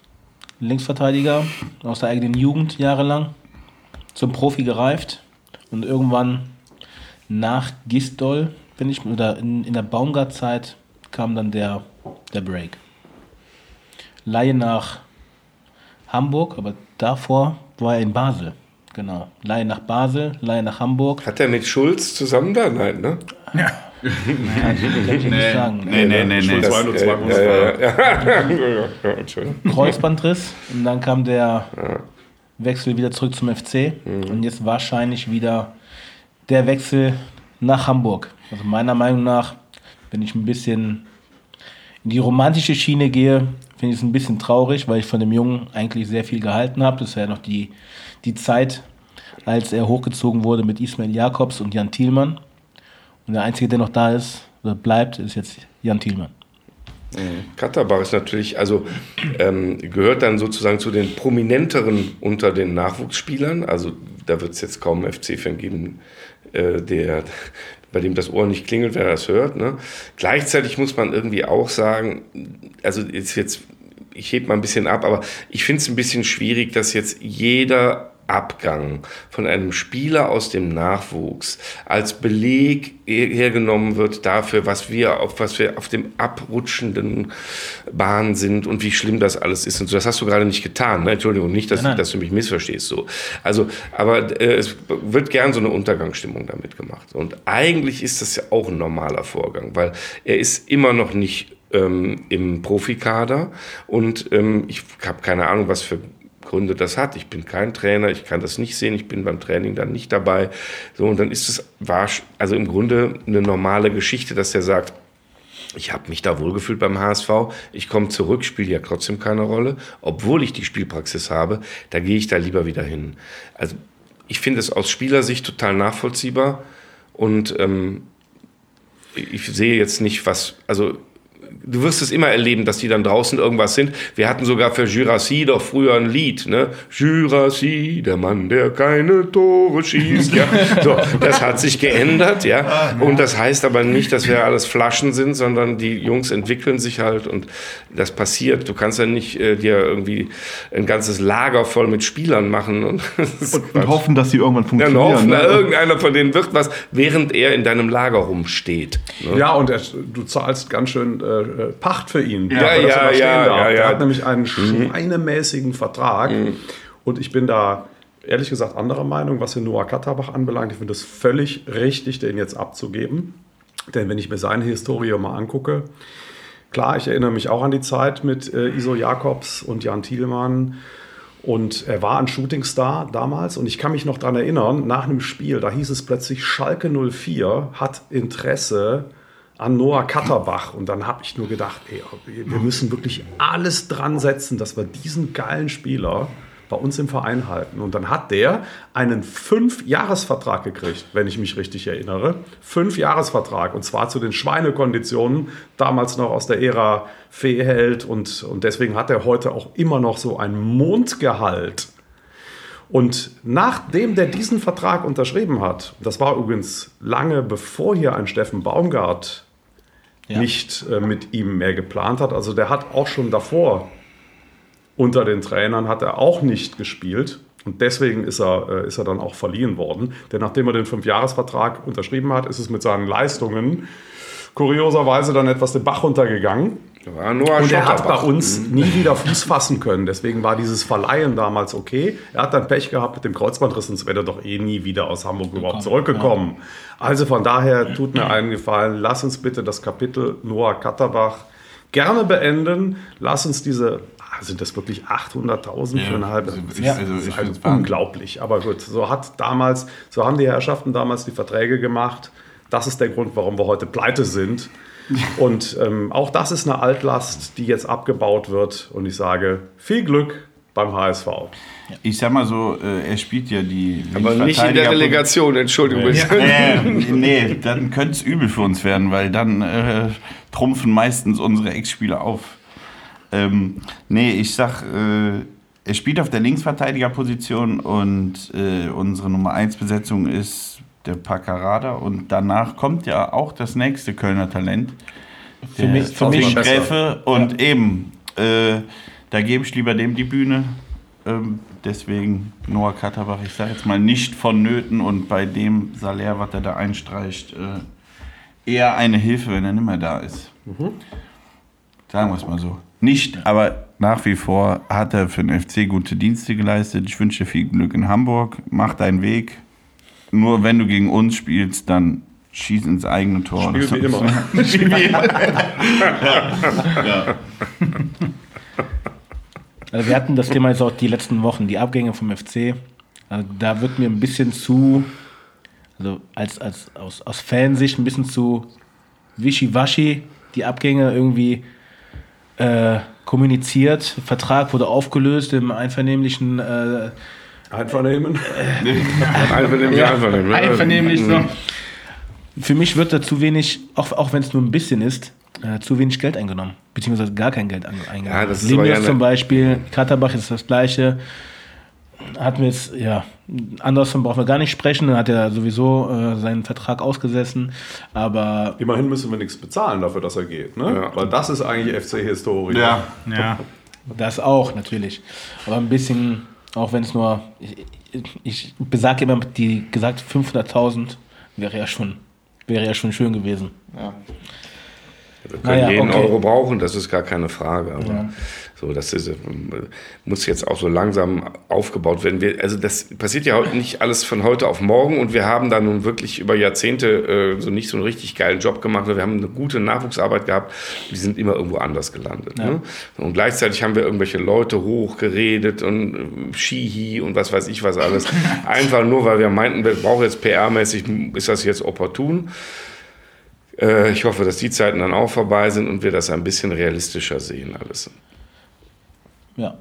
Linksverteidiger aus der eigenen Jugend jahrelang, zum Profi gereift und irgendwann nach Gistol, bin ich, oder in, in der Baumgart-Zeit kam dann der, der Break. Laie nach Hamburg, aber davor war er in Basel. Genau. Laie nach Basel, Laie nach Hamburg. Hat er mit Schulz zusammen da? Nein, ne? Kann ich nicht sagen. Nee, nee, nee, nee. Schulz war nur zwei ja, Bundesliga. ja, ja. ja, Entschuldigung. Kreuzbandriss und dann kam der Wechsel wieder zurück zum FC und jetzt wahrscheinlich wieder der Wechsel nach Hamburg. Also meiner Meinung nach, wenn ich ein bisschen in die romantische Schiene gehe, finde ich es ein bisschen traurig, weil ich von dem Jungen eigentlich sehr viel gehalten habe. Das war ja noch die, die Zeit, als er hochgezogen wurde mit Ismail Jakobs und Jan Thielmann. Und der Einzige, der noch da ist oder bleibt, ist jetzt Jan Thielmann. Katterbach ist natürlich, also ähm, gehört dann sozusagen zu den prominenteren unter den Nachwuchsspielern. Also da wird es jetzt kaum einen FC-Fan geben, äh, der, bei dem das Ohr nicht klingelt, wer das hört. Ne? Gleichzeitig muss man irgendwie auch sagen, also jetzt, jetzt ich heb mal ein bisschen ab, aber ich finde es ein bisschen schwierig, dass jetzt jeder Abgang von einem Spieler aus dem Nachwuchs als Beleg hergenommen wird dafür, was wir auf, was wir auf dem abrutschenden Bahn sind und wie schlimm das alles ist. Und so, das hast du gerade nicht getan. Ne? Entschuldigung, nicht, dass, Nein, nein. dass du mich missverstehst. So. Also, aber äh, es wird gern so eine Untergangsstimmung damit gemacht. Und eigentlich ist das ja auch ein normaler Vorgang, weil er ist immer noch nicht ähm, im Profikader und ähm, ich habe keine Ahnung, was für Gründe das hat. Ich bin kein Trainer, ich kann das nicht sehen, ich bin beim Training dann nicht dabei. So, und dann ist es wahrsch- also im Grunde eine normale Geschichte, dass der sagt, ich habe mich da wohlgefühlt beim HSV. Ich komme zurück, spiele ja trotzdem keine Rolle. Obwohl ich die Spielpraxis habe, da gehe ich da lieber wieder hin. Also ich finde es aus Spielersicht total nachvollziehbar. Und ähm, ich sehe jetzt nicht, was, also du wirst es immer erleben, dass die dann draußen irgendwas sind. Wir hatten sogar für Jurassi doch früher ein Lied, ne? Jurassi, der Mann, der keine Tore schießt. Ja, so, das hat sich geändert, ja. Und das heißt aber nicht, dass wir alles Flaschen sind, sondern die Jungs entwickeln sich halt und das passiert. Du kannst ja nicht äh, dir irgendwie ein ganzes Lager voll mit Spielern machen und, Und, und hoffen, dass sie irgendwann ja, funktionieren. und hoffen, ne? irgendeiner von denen wird was, während er in deinem Lager rumsteht. Ne? Ja, und er, du zahlst ganz schön äh, äh, Pacht für ihn. Ja, ja, er ja, ja, ja. Der hat nämlich einen schweinemäßigen Vertrag. Und ich bin da ehrlich gesagt anderer Meinung, was den Noah Katterbach anbelangt. Ich finde es völlig richtig, den jetzt abzugeben. Denn wenn ich mir seine Historie mal angucke, klar, ich erinnere mich auch an die Zeit mit äh, Iso Jakobs und Jan Thielmann. Und er war ein Shootingstar damals und ich kann mich noch daran erinnern, nach einem Spiel, da hieß es plötzlich, Schalke 04 hat Interesse an Noah Katterbach. Und dann habe ich nur gedacht, ey, wir müssen wirklich alles dran setzen, dass wir diesen geilen Spieler bei uns im Verein halten. Und dann hat der einen Fünf-Jahres-Vertrag gekriegt, wenn ich mich richtig erinnere. Fünf-Jahres-Vertrag und zwar zu den Schweinekonditionen, damals noch aus der Ära Fehheld und, und deswegen hat er heute auch immer noch so ein Mondgehalt. Und nachdem der diesen Vertrag unterschrieben hat, das war übrigens lange bevor hier ein Steffen Baumgart Ja. nicht äh, mit ihm mehr geplant hat, also der hat auch schon davor unter den Trainern hat er auch nicht gespielt. Und deswegen ist er, äh, ist er dann auch verliehen worden. Denn nachdem er den Fünfjahresvertrag unterschrieben hat, ist es mit seinen Leistungen kurioserweise dann etwas den Bach runtergegangen. War Noah Und er hat bei uns nie wieder Fuß fassen können. Deswegen war dieses Verleihen damals okay. Er hat dann Pech gehabt mit dem Kreuzbandriss, sonst wäre er doch eh nie wieder aus Hamburg überhaupt zurückgekommen. Also von daher tut mir einen Gefallen, lass uns bitte das Kapitel Noah Katterbach gerne beenden. Lass uns diese, sind das wirklich 800.000 für eine halbe? also ich- ist, also ich find's Wahnsinn. unglaublich. Aber gut, so hat damals, so haben die Herrschaften damals die Verträge gemacht. Das ist der Grund, warum wir heute pleite sind. Und ähm, auch das ist eine Altlast, die jetzt abgebaut wird. Und ich sage, viel Glück beim HSV. Ich sag mal so, äh, er spielt ja die. Aber nicht in der Delegation, Entschuldigung. bitte. Nee, nee, dann könnte es übel für uns werden, weil dann äh, trumpfen meistens unsere Ex-Spieler auf. Ähm, nee, ich sag, äh, er spielt auf der Linksverteidigerposition und äh, unsere Nummer 1 Besetzung ist der Paccarada und danach kommt ja auch das nächste Kölner Talent. Für mich, für mich. Gräfe und eben, äh, da gebe ich lieber dem die Bühne. Ähm, deswegen Noah Katterbach, ich sage jetzt mal nicht vonnöten und bei dem Salär, was er da einstreicht, äh, eher eine Hilfe, wenn er nicht mehr da ist. Sagen wir es mal so. Nicht, aber nach wie vor hat er für den FC gute Dienste geleistet. Ich wünsche dir viel Glück in Hamburg. Mach deinen Weg. Nur wenn du gegen uns spielst, dann schieß ins eigene Tor. Spiel wie immer. Spiel wie immer. Also wir hatten das Thema jetzt auch die letzten Wochen, die Abgänge vom FC. Also da wird mir ein bisschen zu, also als, als aus, aus Fansicht ein bisschen zu wischiwaschi die Abgänge irgendwie äh, kommuniziert. Vertrag wurde aufgelöst im einvernehmlichen äh, Einvernehmen. Einvernehmlich, einvernehmlich. ne? einvernehmlich so. Für mich wird da zu wenig, auch, auch wenn es nur ein bisschen ist, äh, zu wenig Geld eingenommen. Beziehungsweise gar kein Geld eingenommen. Ja, das ist ja zum Beispiel, Katterbach ist das gleiche. Hatten wir jetzt, ja, andersrum brauchen wir gar nicht sprechen, dann hat er sowieso äh, seinen Vertrag ausgesessen. Aber Immerhin müssen wir nichts bezahlen dafür, dass er geht. Ne? Ja. Weil das ist eigentlich FC-Historie. Ja. ja, das auch natürlich. Aber ein bisschen, auch wenn es nur, ich, ich besage immer, die gesagt 500.000 wäre ja schon, wäre ja schon schön gewesen. Wir können Naja, jeden okay. Euro brauchen, das ist gar keine Frage. Aber so, das ist, muss jetzt auch so langsam aufgebaut werden. Wir, also das passiert ja heute nicht alles von heute auf morgen und wir haben da nun wirklich über Jahrzehnte äh, so nicht so einen richtig geilen Job gemacht. Wir haben eine gute Nachwuchsarbeit gehabt. Die sind immer irgendwo anders gelandet. Ne? Und gleichzeitig haben wir irgendwelche Leute hochgeredet und äh, Shihi und was weiß ich was alles. Einfach nur, weil wir meinten, wir brauchen jetzt PR-mäßig, ist das jetzt opportun. Äh, Ich hoffe, dass die Zeiten dann auch vorbei sind und wir das ein bisschen realistischer sehen alles. Ja.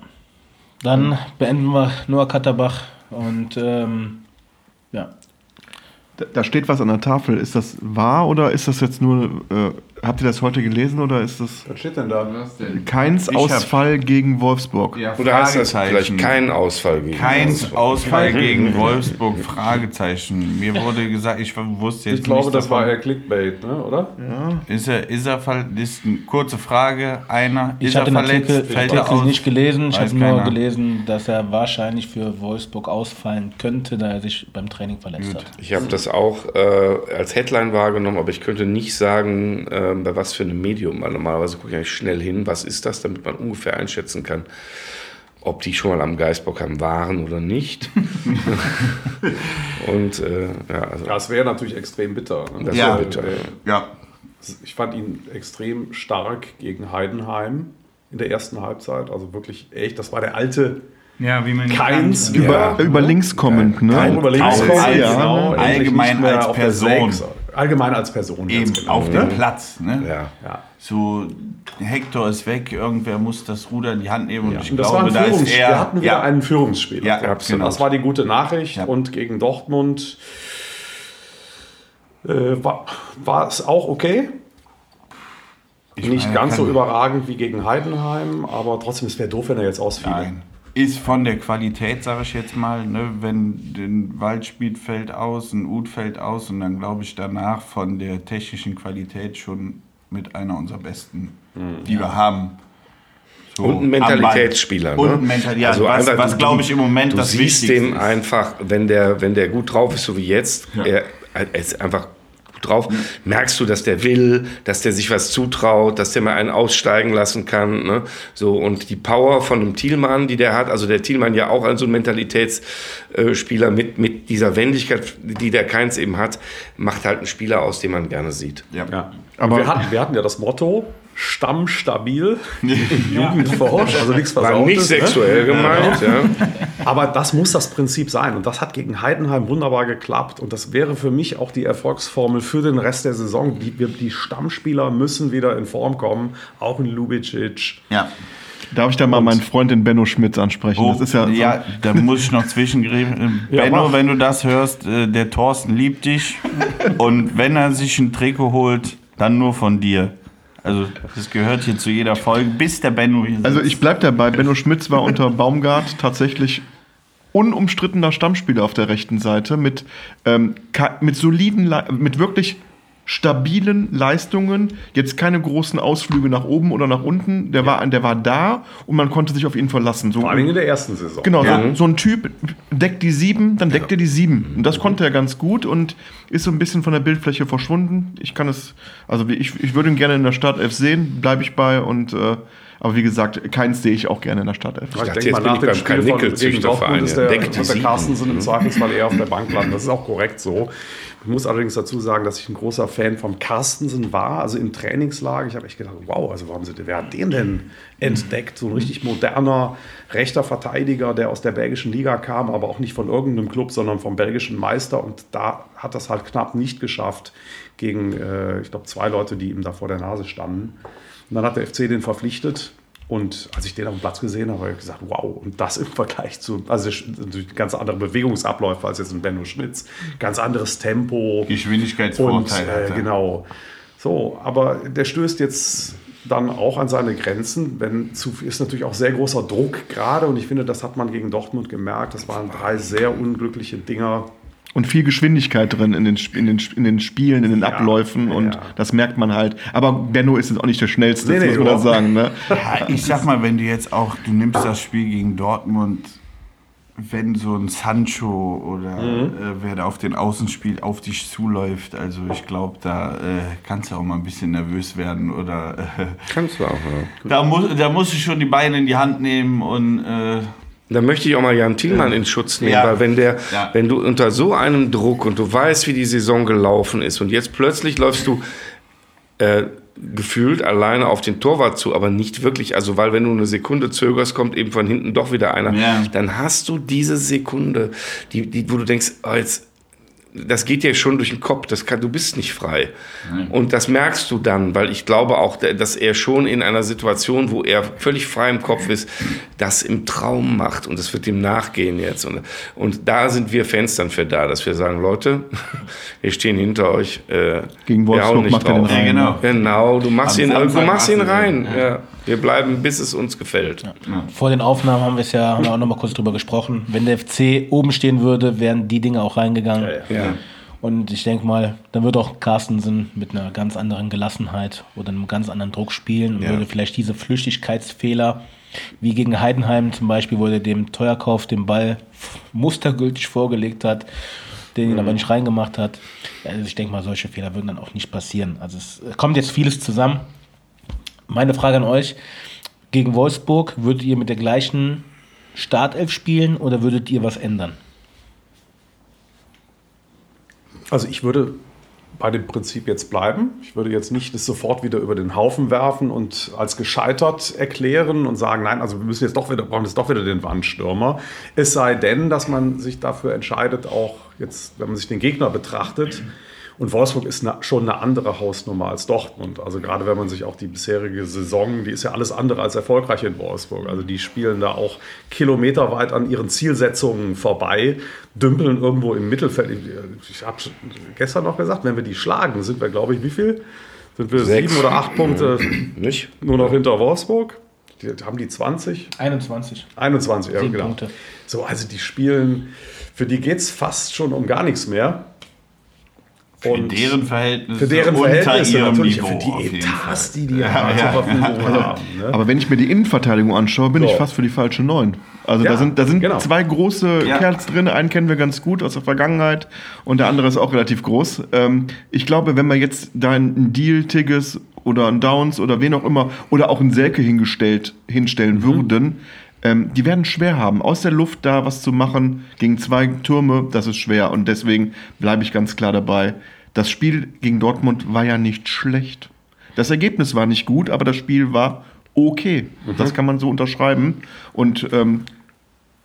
Dann beenden wir Noah Katterbach und ähm, ja. Da, da steht was an der Tafel. Ist das wahr oder ist das jetzt nur. Äh, habt ihr das heute gelesen oder ist das. Was steht denn da? Keins Ich hab- Ausfall gegen Wolfsburg. Ja, Oder heißt das vielleicht kein Ausfall gegen Kein Wolfsburg? Ausfall gegen Wolfsburg, Fragezeichen. Mir wurde gesagt, ich wusste jetzt Ich glaube, nicht das war eher Clickbait, ne? oder? Ist er, ist er ver das ist eine kurze Frage. Einer, Ich ist habe er den verletzt? Artikel, Fällt Artikel aus? nicht gelesen. Ich habe nur keiner. gelesen, dass er wahrscheinlich für Wolfsburg ausfallen könnte, da er sich beim Training verletzt hat. Ich habe das auch äh, als Headline wahrgenommen, aber ich könnte nicht sagen, äh, bei was für einem Medium. Weil normalerweise gucke ich eigentlich schnell hin, was ist das, damit man ungefähr einschätzen kann, ob die schon mal am Geisbockheim waren oder nicht. Und äh, ja, also Das wäre natürlich extrem bitter. Ne? das Ja. war bitter. Ja. Ich fand ihn extrem stark gegen Heidenheim in der ersten Halbzeit. Also wirklich echt, das war der alte, Ja, wie man Keins Ja. Über, über links kommend, ne? Kein Überlegen. Auch ja, allgemein als Person. Allgemein als Person. Eben genau, auf ne? dem Platz. Ne? Ja. Ja. So, Hector ist weg, irgendwer muss das Ruder in die Hand nehmen und Ja, ich und das glaube, war ein da ist er. Wir hatten wieder ja, einen Führungsspieler. Ja, absolut. genau. Das war die gute Nachricht. Ja. Und gegen Dortmund äh, war, war es auch okay. Nicht meine, ganz so überragend wie gegen Heidenheim, aber trotzdem, es wäre doof, wenn er jetzt ausfiele. Nein. Ist von der Qualität, sage ich jetzt mal, ne, wenn den Waldspiel fällt aus, ein Ud fällt aus und dann glaube ich danach von der technischen Qualität schon mit einer unserer besten, die wir haben. So, Und ein Mentalitätsspieler. Ne? Und ein Mentalität, ja, Also was, einfach, was glaube ich im Moment du das siehst Wichtigste dem ist. einfach, wenn der, wenn der gut drauf ist, so wie jetzt, er, er ist einfach gut drauf, merkst du, dass der will, dass der sich was zutraut, dass der mal einen aussteigen lassen kann. Ne? So, und die Power von dem Thielmann, die der hat, also der Thielmann ja auch so ein Mentalitätsspieler mit, mit dieser Wendigkeit, die der Keins eben hat, macht halt einen Spieler aus, den man gerne sieht. Ja. Ja. Aber- Aber wir hatten, wir hatten ja das Motto, stammstabil, jugendforsch, also nichts War Versautes. nicht ne? sexuell gemeint, ja. Aber das muss das Prinzip sein. Und das hat gegen Heidenheim wunderbar geklappt. Und das wäre für mich auch die Erfolgsformel für den Rest der Saison. Die, die Stammspieler müssen wieder in Form kommen, auch in Lubicic. Ja. Darf ich da mal meinen Freund den Benno Schmitz ansprechen? Oh, das ist ja, so- ja, da muss ich noch zwischengreifen. Ja, Benno, mach. wenn du das hörst, äh, der Thorsten liebt dich. Und wenn er sich ein Trikot holt, dann nur von dir. Also, das gehört hier zu jeder Folge, bis der Benno hier sitzt. Also ich bleib dabei, Benno Schmitz war unter Baumgart tatsächlich unumstrittener Stammspieler auf der rechten Seite mit, ähm, mit soliden, mit wirklich stabilen Leistungen, jetzt keine großen Ausflüge nach oben oder nach unten, der, war, der war da und man konnte sich auf ihn verlassen. So, Vor allem in der ersten Saison. Genau, Ja. so, so ein Typ deckt die sieben, dann deckt er die sieben. Und das konnte er ganz gut und ist so ein bisschen von der Bildfläche verschwunden. Ich kann es, also ich, ich würde ihn gerne in der Startelf sehen, bleibe ich bei. Und äh, aber wie gesagt, keins sehe ich auch gerne in der Startelf. Ich dachte, denke mal, nach ich dem Spiel von, gegen Dortmund ist der, wird der. Carstensen im Zweifelsfall eher auf der Bank landen. Das ist auch korrekt so. Ich muss allerdings dazu sagen, dass ich ein großer Fan von Carstensen war. Also im Trainingslager. Ich habe echt gedacht, wow, also warum sind, wer hat den denn entdeckt? So ein richtig moderner rechter Verteidiger, der aus der belgischen Liga kam, aber auch nicht von irgendeinem Club, sondern vom belgischen Meister. Und da hat das halt knapp nicht geschafft gegen, äh, ich glaube, zwei Leute, die ihm da vor der Nase standen. Und dann hat der FC den verpflichtet. Und als ich den auf dem Platz gesehen habe, habe ich gesagt, wow, und das im Vergleich zu, also natürlich ganz andere Bewegungsabläufe als jetzt ein Benno Schmitz, ganz anderes Tempo. Und Geschwindigkeitsvorteil. hat äh, genau. So, aber der stößt jetzt dann auch an seine Grenzen, wenn zu ist natürlich auch sehr großer Druck gerade und ich finde, das hat man gegen Dortmund gemerkt. Das waren drei sehr unglückliche Dinger. Und viel Geschwindigkeit drin in den, in den, in den Spielen, in den Abläufen und ja. das merkt man halt. Aber Benno ist jetzt auch nicht der schnellste, Nee, das nee, muss man da überhaupt sagen. Ne? Ja, ich sag mal, wenn du jetzt auch, du nimmst das Spiel gegen Dortmund, wenn so ein Sancho oder Mhm. äh, wer da auf den Außen spielt, auf dich zuläuft, also ich glaube, da äh, kannst du auch mal ein bisschen nervös werden oder äh, Kannst du auch, ja. da, muss, da musst du schon die Beine in die Hand nehmen und äh, Da möchte ich auch mal Jan Thielmann in Schutz nehmen, Ja. weil wenn der, Ja. wenn du unter so einem Druck und du weißt, wie die Saison gelaufen ist und jetzt plötzlich läufst du äh, gefühlt alleine auf den Torwart zu, aber nicht wirklich, also weil wenn du eine Sekunde zögerst, kommt eben von hinten doch wieder einer, Ja. dann hast du diese Sekunde, die, die, wo du denkst, oh, jetzt das geht dir schon durch den Kopf, das kann, du bist nicht frei. Und das merkst du dann, weil ich glaube auch, dass er schon in einer Situation, wo er völlig frei im Kopf ist, das im Traum macht und das wird ihm nachgehen jetzt. Und, und da sind wir Fans dann für da, dass wir sagen, Leute, wir stehen hinter euch. Äh, Gegen Wolfsburg macht er den rein. Ja, genau. Genau, du machst Am ihn, du machst ihn rein. Ja. Wir bleiben, bis es uns gefällt. Vor den Aufnahmen haben wir es ja haben wir auch noch mal kurz drüber gesprochen. Wenn der FC oben stehen würde, wären die Dinge auch reingegangen. Ja. Und ich denke mal, dann würde auch Carstensen mit einer ganz anderen Gelassenheit oder einem ganz anderen Druck spielen und Ja. würde vielleicht diese Flüchtigkeitsfehler, wie gegen Heidenheim zum Beispiel, wo er dem Teuerkauf den Ball mustergültig vorgelegt hat, den ihn aber nicht reingemacht hat. Also ich denke mal, solche Fehler würden dann auch nicht passieren. Also es kommt jetzt vieles zusammen. Meine Frage an euch, gegen Wolfsburg, würdet ihr mit der gleichen Startelf spielen oder würdet ihr was ändern? Also ich würde bei dem Prinzip jetzt bleiben. Ich würde jetzt nicht das sofort wieder über den Haufen werfen und als gescheitert erklären und sagen, nein, also wir müssen jetzt doch wieder, brauchen jetzt doch wieder den Wandstürmer. Es sei denn, dass man sich dafür entscheidet, auch jetzt, wenn man sich den Gegner betrachtet, und Wolfsburg ist eine, schon eine andere Hausnummer als Dortmund. Also gerade wenn man sich auch die bisherige Saison, die ist ja alles andere als erfolgreich in Wolfsburg. Also die spielen da auch kilometerweit an ihren Zielsetzungen vorbei, dümpeln irgendwo im Mittelfeld. Ich, ich habe gestern noch gesagt, wenn wir die schlagen, sind wir, glaube ich, wie viel? Sind wir Sechs. sieben oder acht Punkte Nicht? nur noch hinter Wolfsburg? Die, haben die 20? 21. 21, ja, genau. Punkte. So, also die spielen, für die geht es fast schon um gar nichts mehr. Für deren Verhältnisse für deren unter Verhältnisse ihrem natürlich, Niveau für die Etats, die die Ja, ja, ja. zur Verfügung haben. Ne? Aber wenn ich mir die Innenverteidigung anschaue, bin So. ich fast für die falsche Neun. Also Ja, da sind, da sind genau. zwei große Ja. Kerls drin. Einen kennen wir ganz gut aus der Vergangenheit und der andere ist auch relativ groß. Ähm, ich glaube, wenn wir jetzt da einen Deal Tigges oder einen Downs oder wen auch immer oder auch einen Selke hingestellt, hinstellen Mhm. würden, ähm, die werden schwer haben. Aus der Luft da was zu machen gegen zwei Türme, das ist schwer. Und deswegen bleibe ich ganz klar dabei. Das Spiel gegen Dortmund war ja nicht schlecht. Das Ergebnis war nicht gut, aber das Spiel war okay. Mhm. Das kann man so unterschreiben. Und ähm,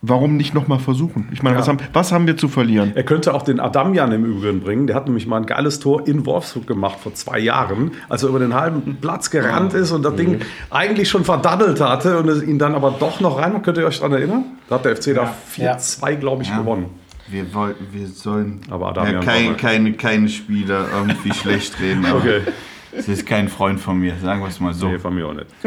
warum nicht nochmal versuchen? Ich meine, Ja. was, haben, was haben wir zu verlieren? Er könnte auch den Adamian im Übrigen bringen. Der hat nämlich mal ein geiles Tor in Wolfsburg gemacht vor zwei Jahren, als er über den halben Platz gerannt ist und das Ding eigentlich schon verdaddelt hatte und es ihn dann aber doch noch rein. Könnt ihr euch daran erinnern? Da hat der FC da 4-2, glaube ich, Ja. gewonnen. Wir wollten, wir sollen Aber ja, Adamian kein, war- keine, keine Spieler irgendwie schlecht reden. Okay. Es ist kein Freund von mir, sagen wir es mal so. Nee, von mir auch nicht.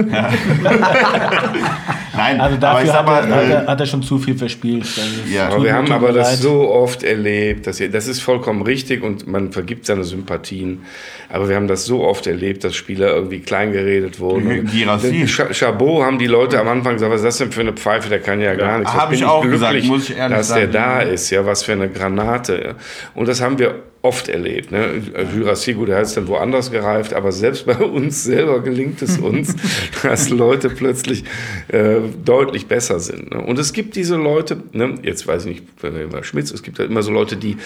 Nein, Also aber dafür ich hat, sag mal, er, hat, äh, er, hat er schon zu viel verspielt. Also Ja. Aber wir haben aber das so oft erlebt, dass ihr, das ist vollkommen richtig und man vergibt seine Sympathien. Aber wir haben das so oft erlebt, dass Spieler irgendwie klein geredet wurden. Girassi. Chabot haben die Leute am Anfang gesagt, was ist das denn für eine Pfeife, der kann ja gar nichts. Jetzt Hab bin ich auch gesagt, glücklich, muss ich ehrlich dass sagen. der da ist, ja, was für eine Granate. ja. Und das haben wir oft erlebt. Ne? Jurassi, gut, der ist dann woanders gereift, aber selbst bei uns selber gelingt es uns, dass Leute plötzlich äh, deutlich besser sind. Ne? Und es gibt diese Leute, ne? jetzt weiß ich nicht, Schmitz, es gibt halt immer so Leute, die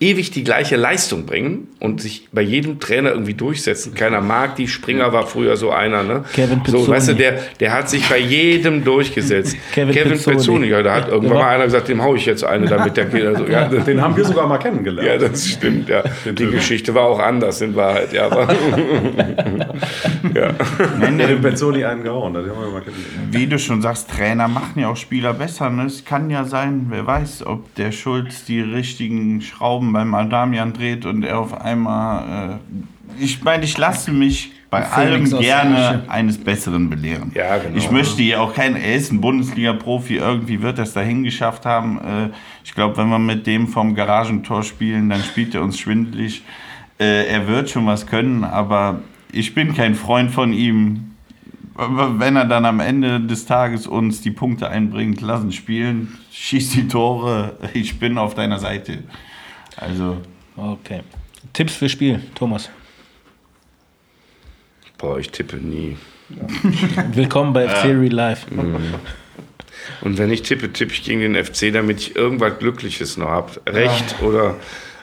ewig die gleiche Leistung bringen und sich bei jedem Trainer irgendwie durchsetzen. Keiner mag die. Springer war früher so einer, ne? Kevin so, Pizzoni. weißt du, der, der hat sich bei jedem durchgesetzt. Kevin Kevin Pizzoni. Pezzoni, ja, da hat irgendwann Der war- mal einer gesagt, dem hau ich jetzt eine, damit der geht. Also, ja, Den haben wir sogar mal kennengelernt. ja, das stimmt, ja. Die Geschichte war auch anders in Wahrheit, ja. Aber ja. hat Pezzoni einen gehauen. Das haben wir mal kennengelernt. wie du schon sagst, Trainer machen ja auch Spieler besser. Ne? Es kann ja sein, wer weiß, ob der Schulz die richtigen Schrauben beim Adamian dreht und er auf einmal. Äh, ich meine, ich lasse mich bei allem gerne eines Besseren belehren. Ja, genau. Ich möchte ja auch kein, er ist ein Bundesliga-Profi, irgendwie wird er es dahin geschafft haben. Äh, ich glaube, wenn wir mit dem vom Garagentor spielen, dann spielt er uns schwindelig. Äh, er wird schon was können, aber ich bin kein Freund von ihm. Wenn er dann am Ende des Tages uns die Punkte einbringt, lassen spielen, schießt die Tore, ich bin auf deiner Seite. Also, Okay. Tipps für Spiel, Thomas. Boah, ich tippe nie. Willkommen bei FC Real Life. Und wenn ich tippe, tippe ich gegen den FC, damit ich irgendwas Glückliches noch habe. Recht oder.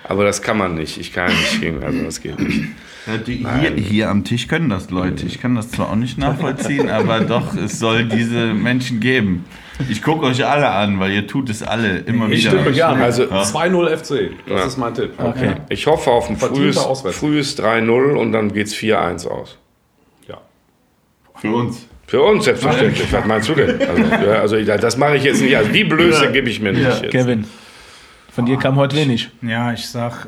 Aber das kann man nicht. Ich kann nicht gegen, also das geht nicht. Ja, die, hier, hier am Tisch können das Leute. Ich kann das zwar auch nicht nachvollziehen, aber doch, es soll diese Menschen geben. Ich gucke euch alle an, weil ihr tut es alle immer Ich wieder. tippe gerne. Also- 2-0 FC. Das Ja. ist mein Tipp. Okay. Ich hoffe auf ein frühes, frühes 3-0 und dann geht es 4-1 aus. Ja. Für uns. Für uns selbstverständlich. Was meinst du denn? Also, ja, also ich- das mache ich jetzt nicht. Also die Blöße gebe ich mir nicht. Jetzt. Kevin, von dir kam heute wenig. Ja, ich sag.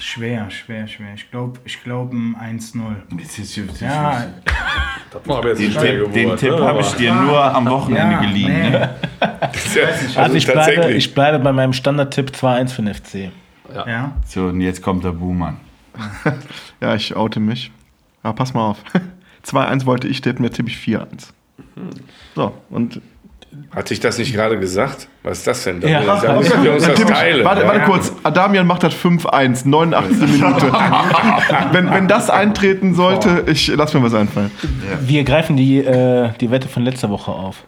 Schwer, schwer, schwer. Ich glaube, ich glaub ein 1-0. Das ist, das Ja, Den Tipp, den Tipp habe ich dir nur am Wochenende ja geliehen. nee. Ne? Also, Also ich bleibe, ich bleibe bei meinem Standardtipp 2-1 für den FC. Ja. So, und jetzt kommt der Buhmann. Ja, ich oute mich. Aber pass mal auf. 2-1 wollte ich tippen, jetzt tippe ich 4-1. So, und Hatte ich das nicht gerade gesagt? Was ist das denn? Da, Ja. müssen wir uns das teilen. warte, ja? warte kurz, Adamian macht das 5-1, 89. Minute. wenn, wenn das eintreten sollte, ich lass mir was einfallen. Wir greifen die, äh, die Wette von letzter Woche auf.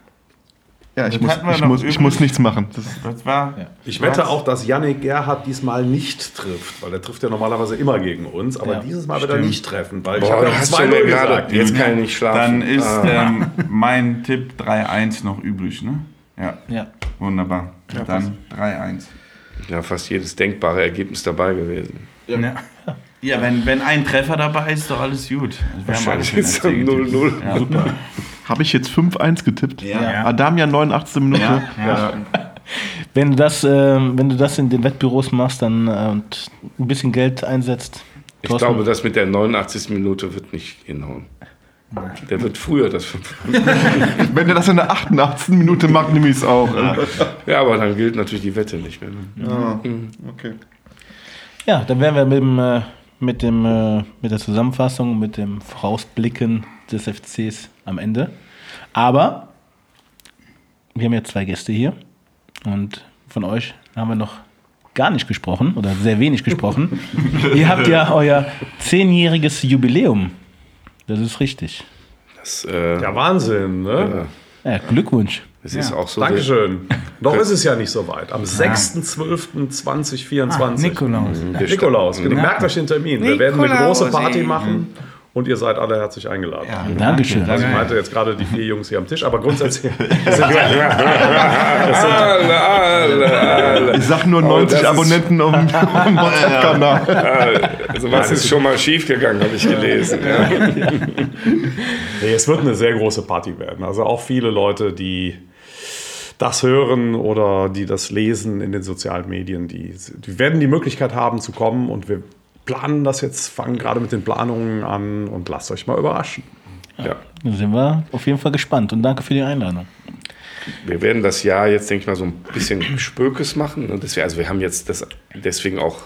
Ja, ich, muss, ich, muss, ich muss nichts machen. Das, Das war. Ich wette auch, dass Yannick Gerhardt diesmal nicht trifft, weil er trifft ja normalerweise immer gegen uns, aber Ja, dieses Mal wird er nicht treffen, weil ich Boah, habe da ja hast du 2-0 mir gerade, gesagt. jetzt kann ich nicht schlafen. Dann ist Ah. ähm, mein Tipp 3-1 noch übrig, ne? Ja. Ja. Wunderbar. Dann 3-1. ja, fast jedes denkbare Ergebnis dabei gewesen. Ja. Ja, wenn, wenn ein Treffer dabei ist, ist doch alles gut. Wir haben Wahrscheinlich alles ist es in der dann 0-0. Ja, super. Habe ich jetzt 5-1 getippt? Ja. Adamian 89. Minute. Ja. Wenn, du das, äh, wenn du das in den Wettbüros machst dann, äh, und ein bisschen Geld einsetzt, Ich glaube, das mit der 89. Minute wird nicht hinhauen. Der wird früher das. Wenn er das in der 88. Minute macht, nehme ich es auch. Ja, aber dann gilt natürlich die Wette nicht mehr. Ne? Okay. Ja, dann wären wir mit dem, äh, mit dem äh, mit der Zusammenfassung, mit dem Vorausblicken des FCs am Ende. Aber wir haben ja zwei Gäste hier und von euch haben wir noch gar nicht gesprochen oder sehr wenig gesprochen. Ihr habt ja euer zehnjähriges Jubiläum. Das ist richtig. Das, äh, Ja, Wahnsinn, ne? Ja, Glückwunsch. Das ist auch so. Dankeschön. Noch ist es ja nicht so weit. Am 6.12.2024. Nikolaus. Der Nikolaus. Sta- Genau. Merkt euch den Termin. Wir werden eine Nikolaus, große Party machen und ihr seid alle herzlich eingeladen. Dankeschön. Also ich meinte jetzt gerade die vier Jungs hier am Tisch, aber grundsätzlich Alle, alle, alle. Ich sag nur Oh, 90 das ist- Abonnenten auf dem WhatsApp-Kanal. Also was ist schon mal schief gegangen, habe ich gelesen. Ja. Nee, es wird eine sehr große Party werden. Also auch viele Leute, die das hören oder die das lesen in den sozialen Medien, die, die werden die Möglichkeit haben zu kommen und wir planen das jetzt, fangen gerade mit den Planungen an und lasst euch mal überraschen. Ja. Da sind wir auf jeden Fall gespannt und danke für die Einladung. Wir werden das Jahr jetzt, denke ich mal, so ein bisschen Spökes machen. Und deswegen, also wir haben jetzt das deswegen auch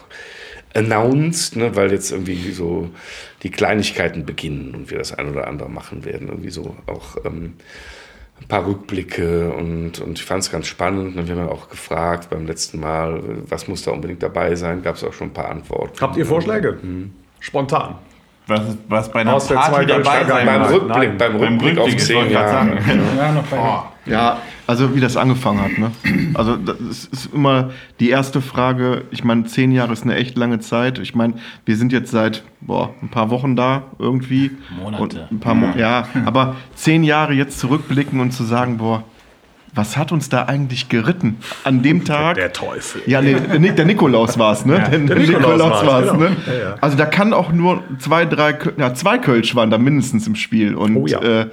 announced, ne, weil jetzt irgendwie so die Kleinigkeiten beginnen und wir das ein oder andere machen werden. Irgendwie so auch ähm, ein paar Rückblicke und, und ich fand es ganz spannend. Und wir haben ja auch gefragt beim letzten Mal, was muss da unbedingt dabei sein, gab es auch schon ein paar Antworten. Habt ihr Vorschläge? Spontan. Was, was bei einer Aus Party dabei sein. Beim muss. Rückblick, Nein. beim Beim Rückblick auf Rückblick, ich grad Jahre. sagen. Ja, noch bei Ja, also wie das angefangen hat. Ne? Also das ist immer die erste Frage. Ich meine, zehn Jahre ist eine echt lange Zeit. Ich meine, wir sind jetzt seit boah, ein paar Wochen da irgendwie. Monate. Und ein paar Mo ja, aber zehn Jahre jetzt zurückblicken und zu sagen, boah, was hat uns da eigentlich geritten an dem Tag? Der Teufel. Ja, nee, der, der Nikolaus war es, ne? der, der Nikolaus Nikolaus war es, genau. ne? Ja, ja. Also da kann auch nur zwei, drei, ja, zwei Kölsch waren da mindestens im Spiel. Und Oh ja. äh,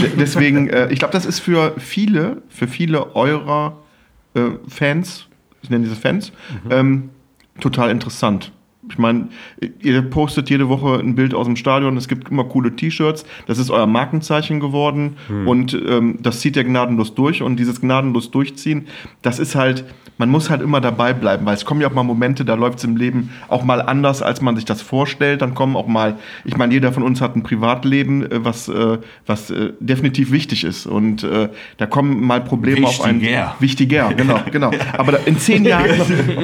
de- deswegen, äh, ich glaube, das ist für viele, für viele eurer äh, Fans, ich nenne diese Fans, ähm, total interessant. Ich meine, ihr postet jede Woche ein Bild aus dem Stadion, es gibt immer coole T-Shirts, das ist euer Markenzeichen geworden und ähm, das zieht ihr gnadenlos durch und dieses gnadenlos durchziehen, das ist halt, man muss halt immer dabei bleiben, weil es kommen ja auch mal Momente, da läuft es im Leben auch mal anders, als man sich das vorstellt, dann kommen auch mal, ich meine, jeder von uns hat ein Privatleben, äh, was, äh, was äh, definitiv wichtig ist und äh, da kommen mal Probleme auf einen. Wichtiger. Wichtiger, genau, genau. Aber in zehn Jahren,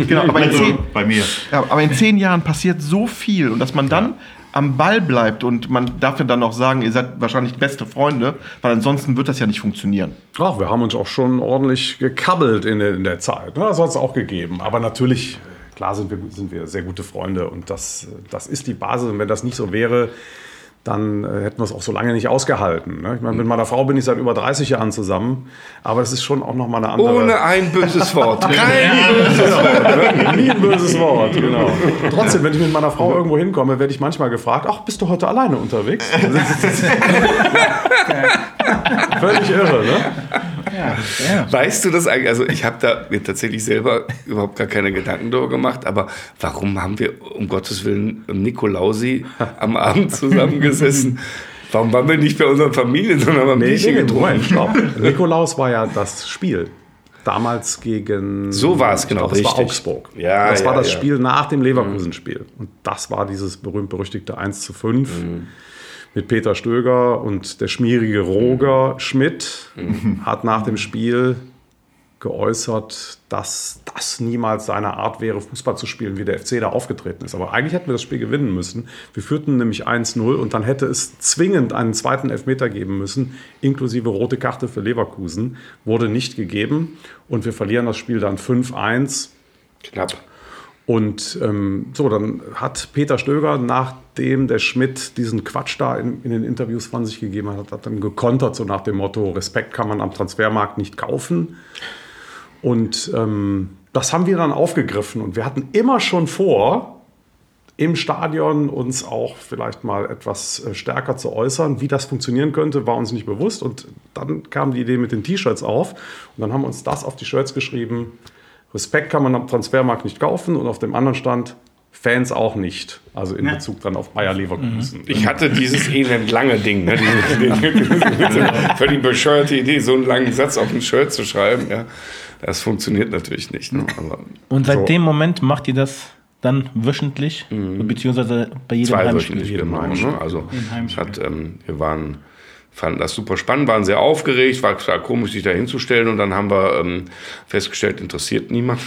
genau, aber in zehn, Also bei mir. aber in zehn Jahren passiert so viel und dass man dann am Ball bleibt und man darf ja dann auch sagen, ihr seid wahrscheinlich beste Freunde, weil ansonsten wird das ja nicht funktionieren. Ach, wir haben uns auch schon ordentlich gekabbelt in der, in der Zeit. ne? Das hat es auch gegeben. Aber natürlich, klar sind wir, sind wir sehr gute Freunde und das, das ist die Basis. Und wenn das nicht so wäre, dann äh, hätten wir es auch so lange nicht ausgehalten. Ne? Ich meine, mit meiner Frau bin ich seit über 30 Jahren zusammen, aber es ist schon auch noch mal eine andere... Ohne ein böses Wort. Kein böses Wort. Nie ein böses Wort, genau. Trotzdem, wenn ich mit meiner Frau irgendwo hinkomme, werde ich manchmal gefragt, ach, bist du heute alleine unterwegs? Völlig irre, ne? Weißt du das eigentlich? Also ich habe da mir tatsächlich selber überhaupt gar keine Gedanken darüber gemacht, aber warum haben wir um Gottes Willen Nikolausi am Abend zusammengesessen? Warum waren wir nicht bei unseren Familien, sondern haben Bierchen getrunken? Moment, stopp. Nikolaus war ja das Spiel. Damals gegen. So war es, genau, glaub, Das war. Augsburg. Ja, das war ja, das ja. Spiel nach dem Leverkusen-Spiel. Und das war dieses berühmt-berüchtigte 1 zu 5 Mhm. Mit Peter Stöger und der schmierige Roger Schmidt Mhm. hat nach dem Spiel geäußert, dass das niemals seine Art wäre, Fußball zu spielen, wie der FC da aufgetreten ist. Aber eigentlich hätten wir das Spiel gewinnen müssen. Wir führten nämlich 1-0 und dann hätte es zwingend einen zweiten Elfmeter geben müssen, inklusive rote Karte für Leverkusen. Wurde nicht gegeben und wir verlieren das Spiel dann 5-1. Knapp. Und ähm, so, dann hat Peter Stöger, nachdem der Schmidt diesen Quatsch da in, in, den Interviews von sich gegeben hat, hat dann gekontert, so nach dem Motto, Respekt kann man am Transfermarkt nicht kaufen. Und ähm, das haben wir dann aufgegriffen und wir hatten immer schon vor, im Stadion uns auch vielleicht mal etwas äh, stärker zu äußern. Wie das funktionieren könnte, war uns nicht bewusst. Und dann kam die Idee mit den T-Shirts auf. Und dann haben wir uns das auf die Shirts geschrieben. Respekt kann man am Transfermarkt nicht kaufen. Und auf dem anderen stand, Fans auch nicht. Also in Bezug dann auf Bayer Leverkusen. Ich hatte dieses elend lange Ding, ne? diese, völlig bescheuerte Idee, so einen langen Satz auf ein Shirt zu schreiben. Ja. Das funktioniert natürlich nicht. Ne? Aber Und seit So. dem Moment macht ihr das dann wöchentlich, beziehungsweise bei jedem zwei Heimspiel. wöchentlich jedem genau. Ne? Also hat, ähm, wir waren, fanden das super spannend, waren sehr aufgeregt, war klar komisch, sich da hinzustellen und dann haben wir ähm, festgestellt, interessiert niemanden.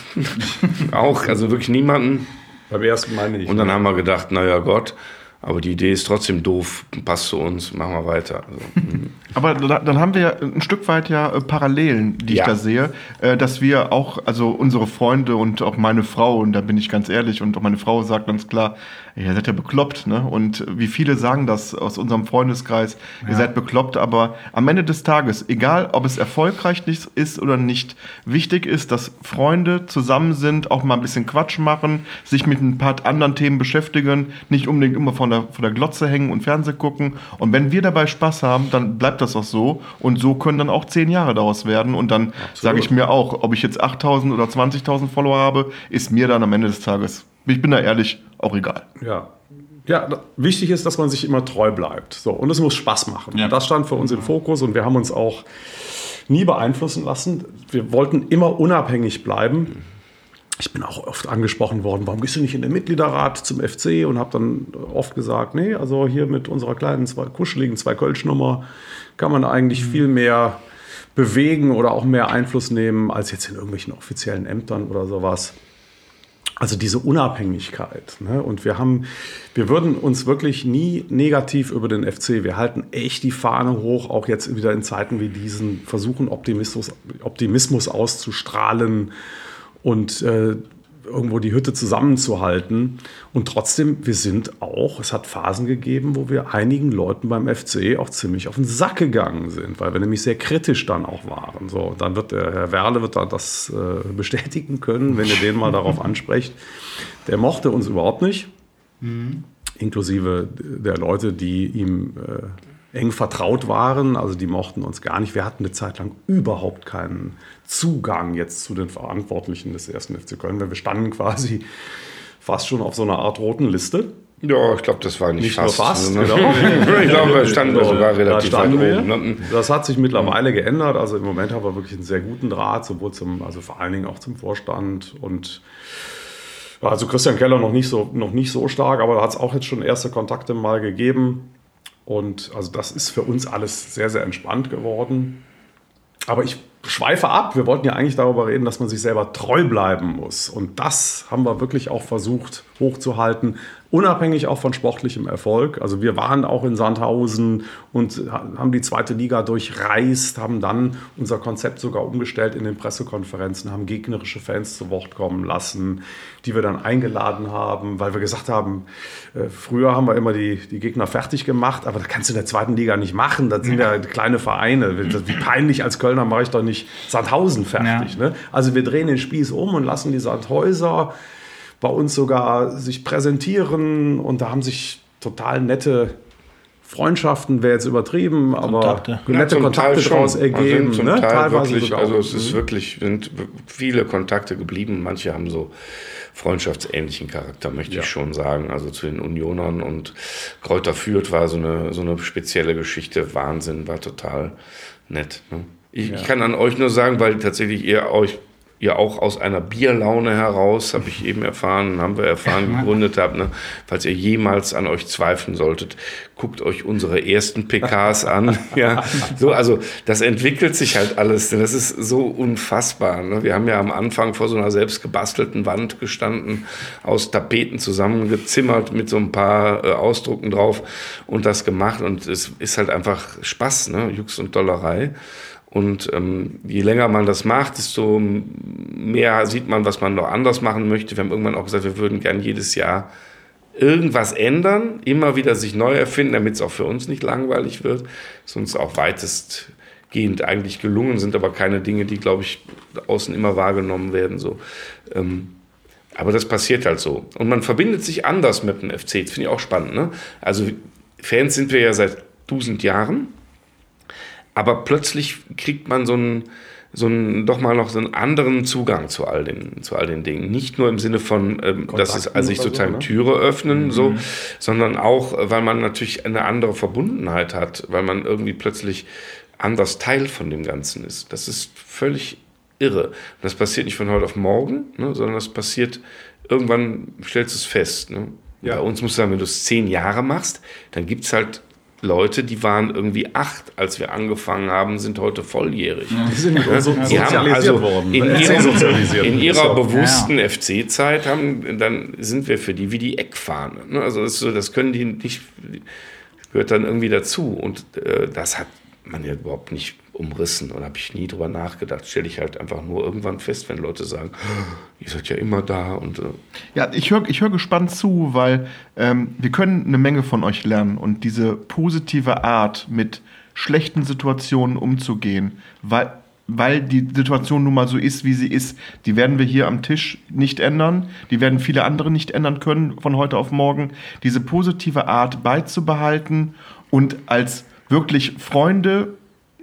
Auch, also wirklich niemanden. Beim ersten Mal nicht. Und dann haben wir gedacht, naja Gott, aber die Idee ist trotzdem doof, passt zu uns, machen wir weiter. Also. Aber da, dann haben wir ja ein Stück weit ja äh, Parallelen, die Ja. ich da sehe, äh, dass wir auch, also unsere Freunde und auch meine Frau, und da bin ich ganz ehrlich, und auch meine Frau sagt ganz klar, ihr seid ja bekloppt, ne? Und wie viele sagen das aus unserem Freundeskreis, ihr seid bekloppt, aber am Ende des Tages, egal ob es erfolgreich ist oder nicht, wichtig ist, dass Freunde zusammen sind, auch mal ein bisschen Quatsch machen, sich mit ein paar anderen Themen beschäftigen, nicht unbedingt immer vor der, vor der Glotze hängen und Fernseh gucken. Und wenn wir dabei Spaß haben, dann bleibt das auch so. Und so können dann auch zehn Jahre daraus werden. Und dann sage ich mir auch, ob ich jetzt 8000 oder 20.000 Follower habe, ist mir dann am Ende des Tages, ich bin da ehrlich, auch egal. Ja. Ja, wichtig ist, dass man sich immer treu bleibt. So, und es muss Spaß machen. Ja. Das stand für uns im Fokus und wir haben uns auch nie beeinflussen lassen. Wir wollten immer unabhängig bleiben. Ich bin auch oft angesprochen worden, warum gehst du nicht in den Mitgliederrat zum FC? Und habe dann oft gesagt, nee, also hier mit unserer kleinen, zwei, kuscheligen Zwei-Kölsch-Nummer kann man eigentlich viel mehr bewegen oder auch mehr Einfluss nehmen, als jetzt in irgendwelchen offiziellen Ämtern oder sowas. Also diese Unabhängigkeit. Ne? Und wir haben, wir würden uns wirklich nie negativ über den FC. Wir halten echt die Fahne hoch, auch jetzt wieder in Zeiten wie diesen, versuchen Optimismus, Optimismus auszustrahlen und äh, irgendwo die Hütte zusammenzuhalten. Und trotzdem, wir sind auch, es hat Phasen gegeben, wo wir einigen Leuten beim FC auch ziemlich auf den Sack gegangen sind, weil wir nämlich sehr kritisch dann auch waren. So, dann wird der Herr Werle wird da das äh, bestätigen können, wenn ihr den mal darauf ansprecht. Der mochte uns überhaupt nicht, inklusive der Leute, die ihm äh, eng vertraut waren. Also die mochten uns gar nicht. Wir hatten eine Zeit lang überhaupt keinen Zugang jetzt zu den Verantwortlichen des ersten FC Köln. Wir standen quasi fast schon auf so einer Art roten Liste. ja, ich glaube, das war nicht, Nicht fast. nur fast, also, genau. ich glaube, da standen wir So, sogar da relativ weit standen wir. oben. Ne? Das hat sich mittlerweile geändert. Also im Moment haben wir wirklich einen sehr guten Draht, sowohl zum, also vor allen Dingen auch zum Vorstand und also Christian Keller noch nicht so, noch nicht so stark, aber da hat es auch jetzt schon erste Kontakte mal gegeben. Und also das ist für uns alles sehr, sehr entspannt geworden. Aber ich schweife ab. Wir wollten ja eigentlich darüber reden, dass man sich selber treu bleiben muss. Und das haben wir wirklich auch versucht hochzuhalten, unabhängig auch von sportlichem Erfolg. Also wir waren auch in Sandhausen und haben die zweite Liga durchreist, haben dann unser Konzept sogar umgestellt in den Pressekonferenzen, haben gegnerische Fans zu Wort kommen lassen, die wir dann eingeladen haben, weil wir gesagt haben, äh, früher haben wir immer die, die Gegner fertig gemacht, aber das kannst du in der zweiten Liga nicht machen. Das sind ja kleine Vereine. Wie peinlich als Kölner mache ich doch nicht Sandhausen fertig. Ne? Also wir drehen den Spieß um und lassen die Sandhäuser bei uns sogar sich präsentieren und da haben sich total nette Freundschaften, wäre jetzt übertrieben, aber Kontakte. nette zum Kontakte daraus ergeben. Also zum ne? Teil Teilweise wirklich, sogar also es ist wirklich, sind viele Kontakte geblieben. Manche haben so freundschaftsähnlichen Charakter, möchte Ja. ich schon sagen. Also zu den Unionern und Kräuter Fürth war so eine, so eine spezielle Geschichte. Wahnsinn, war total nett. Ne? Ich, ich kann an euch nur sagen, weil tatsächlich ihr euch ja auch aus einer Bierlaune heraus, habe ich eben erfahren, haben wir erfahren, gegründet habt. Ne? Falls ihr jemals an euch zweifeln solltet, guckt euch unsere ersten PKs an. ja, so, also das entwickelt sich halt alles. Das ist so unfassbar. Ne? Wir haben ja am Anfang vor so einer selbst gebastelten Wand gestanden, aus Tapeten zusammengezimmert mit so ein paar äh, Ausdrucken drauf und das gemacht. Und es ist halt einfach Spaß, ne? Jux und Dollerei. Und ähm, je länger man das macht, desto mehr sieht man, was man noch anders machen möchte. Wir haben irgendwann auch gesagt, wir würden gern jedes Jahr irgendwas ändern, immer wieder sich neu erfinden, damit es auch für uns nicht langweilig wird. Ist uns auch weitestgehend eigentlich gelungen, sind aber keine Dinge, die, glaube ich, außen immer wahrgenommen werden. So. Ähm, aber das passiert halt so. Und man verbindet sich anders mit dem FC. Das finde ich auch spannend. Ne? Also Fans sind wir ja seit tausend Jahren aber plötzlich kriegt man so einen, so einen, doch mal noch so einen anderen Zugang zu all den, zu all den Dingen. Nicht nur im Sinne von, ähm, dass es also sich sozusagen so, ne? Türe öffnen, mhm. so, sondern auch, weil man natürlich eine andere Verbundenheit hat, weil man irgendwie plötzlich anders Teil von dem Ganzen ist. Das ist völlig irre. Das passiert nicht von heute auf morgen, ne, sondern das passiert irgendwann, stellst du es fest. Ne? Ja. Bei uns musst du sagen, wenn du es zehn Jahre machst, dann gibt es halt Leute, die waren irgendwie acht, als wir angefangen haben, sind heute volljährig. Ja. Die sind ja, so, die haben also worden. In, ihrem, in ihrer bewussten ja. FC-Zeit haben, dann sind wir für die wie die Eckfahne. Ne? Also das, das können die nicht, gehört dann irgendwie dazu. Und äh, das hat man ja überhaupt nicht umrissen und habe ich nie drüber nachgedacht. Stelle ich halt einfach nur irgendwann fest, wenn Leute sagen, ihr seid ja immer da und. Äh ja, ich höre ich hör gespannt zu, weil ähm, wir können eine Menge von euch lernen und diese positive Art mit schlechten Situationen umzugehen, weil weil die Situation nun mal so ist, wie sie ist. Die werden wir hier am Tisch nicht ändern. Die werden viele andere nicht ändern können von heute auf morgen. Diese positive Art beizubehalten und als wirklich Freunde,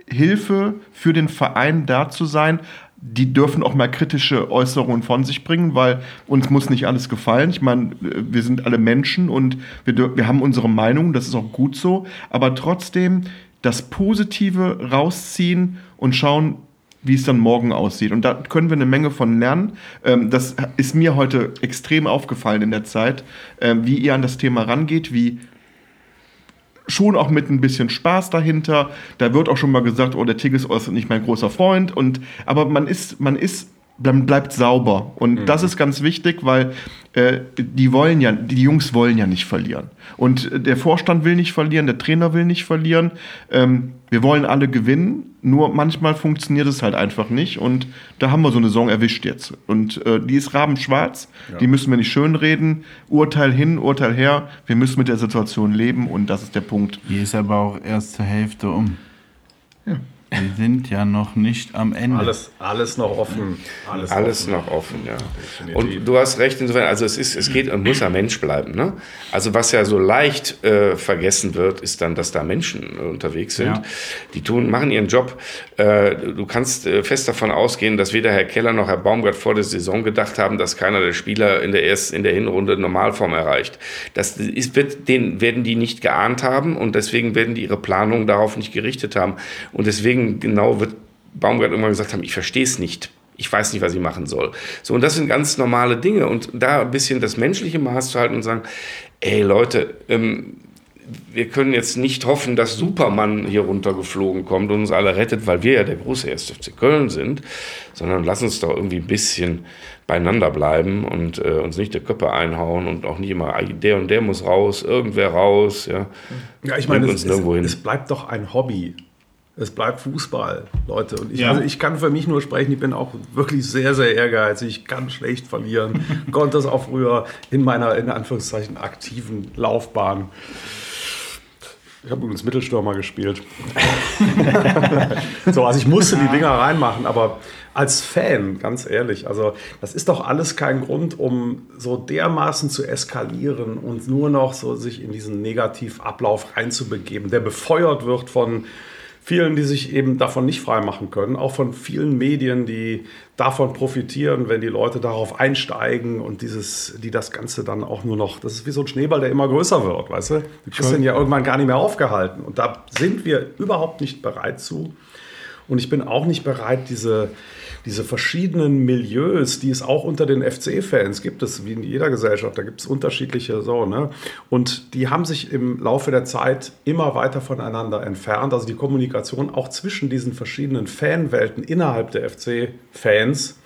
Hilfe für den Verein da zu sein. Die dürfen auch mal kritische Äußerungen von sich bringen, weil uns muss nicht alles gefallen. Ich meine, wir sind alle Menschen und wir, wir haben unsere Meinung, das ist auch gut so. Aber trotzdem das Positive rausziehen und schauen, wie es dann morgen aussieht. Und da können wir eine Menge von lernen. Ähm, das ist mir heute extrem aufgefallen in der Zeit, ähm, wie ihr an das Thema rangeht, wie schon auch mit ein bisschen Spaß dahinter. Da wird auch schon mal gesagt, oh, der Tigges ist nicht mein großer Freund. Und, aber man ist, man ist, dann bleibt sauber. Und mhm. das ist ganz wichtig, weil äh, die wollen ja, die Jungs wollen ja nicht verlieren. Und der Vorstand will nicht verlieren, der Trainer will nicht verlieren. Ähm, wir wollen alle gewinnen, nur manchmal funktioniert es halt einfach nicht. Und da haben wir so eine Saison erwischt jetzt. Und äh, die ist rabenschwarz, ja. die müssen wir nicht schönreden. Urteil hin, Urteil her. Wir müssen mit der Situation leben und das ist der Punkt. Die ist aber auch erst zur Hälfte um. Wir sind ja noch nicht am Ende. Alles, alles noch offen. Alles, alles offen. noch offen, ja. Definitiv. Und du hast recht, insofern, also es, ist, es geht und muss ein Mensch bleiben. Ne? Also was ja so leicht äh, vergessen wird, ist dann, dass da Menschen äh, unterwegs sind. Ja. Die tun, machen ihren Job. Äh, du kannst äh, fest davon ausgehen, dass weder Herr Keller noch Herr Baumgart vor der Saison gedacht haben, dass keiner der Spieler in der ersten, in der Hinrunde Normalform erreicht. Das ist, wird, den werden die nicht geahnt haben und deswegen werden die ihre Planung darauf nicht gerichtet haben. Und deswegen genau wird Baumgart irgendwann gesagt haben, ich verstehe es nicht. Ich weiß nicht, was ich machen soll. So, und das sind ganz normale Dinge. Und da ein bisschen das menschliche Maß zu halten und sagen, ey Leute, ähm, wir können jetzt nicht hoffen, dass Superman hier runtergeflogen kommt und uns alle rettet, weil wir ja der große 1. FC Köln sind, sondern lass uns doch irgendwie ein bisschen beieinander bleiben und äh, uns nicht die Köpfe einhauen und auch nicht immer, der und der muss raus, irgendwer raus. Ja, ja ich meine, es, es, es bleibt doch ein Hobby. Es bleibt Fußball, Leute. Und ich, ja. also ich kann für mich nur sprechen, ich bin auch wirklich sehr, sehr ehrgeizig. Ich kann schlecht verlieren. Konnte das auch früher in meiner, in Anführungszeichen, aktiven Laufbahn. Ich habe übrigens Mittelstürmer gespielt. so, also ich musste die Dinger reinmachen, aber als Fan, ganz ehrlich, also das ist doch alles kein Grund, um so dermaßen zu eskalieren und nur noch so sich in diesen Negativablauf reinzubegeben, der befeuert wird von vielen, die sich eben davon nicht freimachen können, auch von vielen Medien, die davon profitieren, wenn die Leute darauf einsteigen und dieses, die das Ganze dann auch nur noch, das ist wie so ein Schneeball, der immer größer wird, weißt du? Du kriegst den ja irgendwann gar nicht mehr aufgehalten und da sind wir überhaupt nicht bereit zu. Und ich bin auch nicht bereit, diese, diese verschiedenen Milieus, die es auch unter den FC-Fans gibt, es wie in jeder Gesellschaft, da gibt es unterschiedliche so, ne? Und die haben sich im Laufe der Zeit immer weiter voneinander entfernt. Also die Kommunikation auch zwischen diesen verschiedenen Fanwelten innerhalb der FC-Fans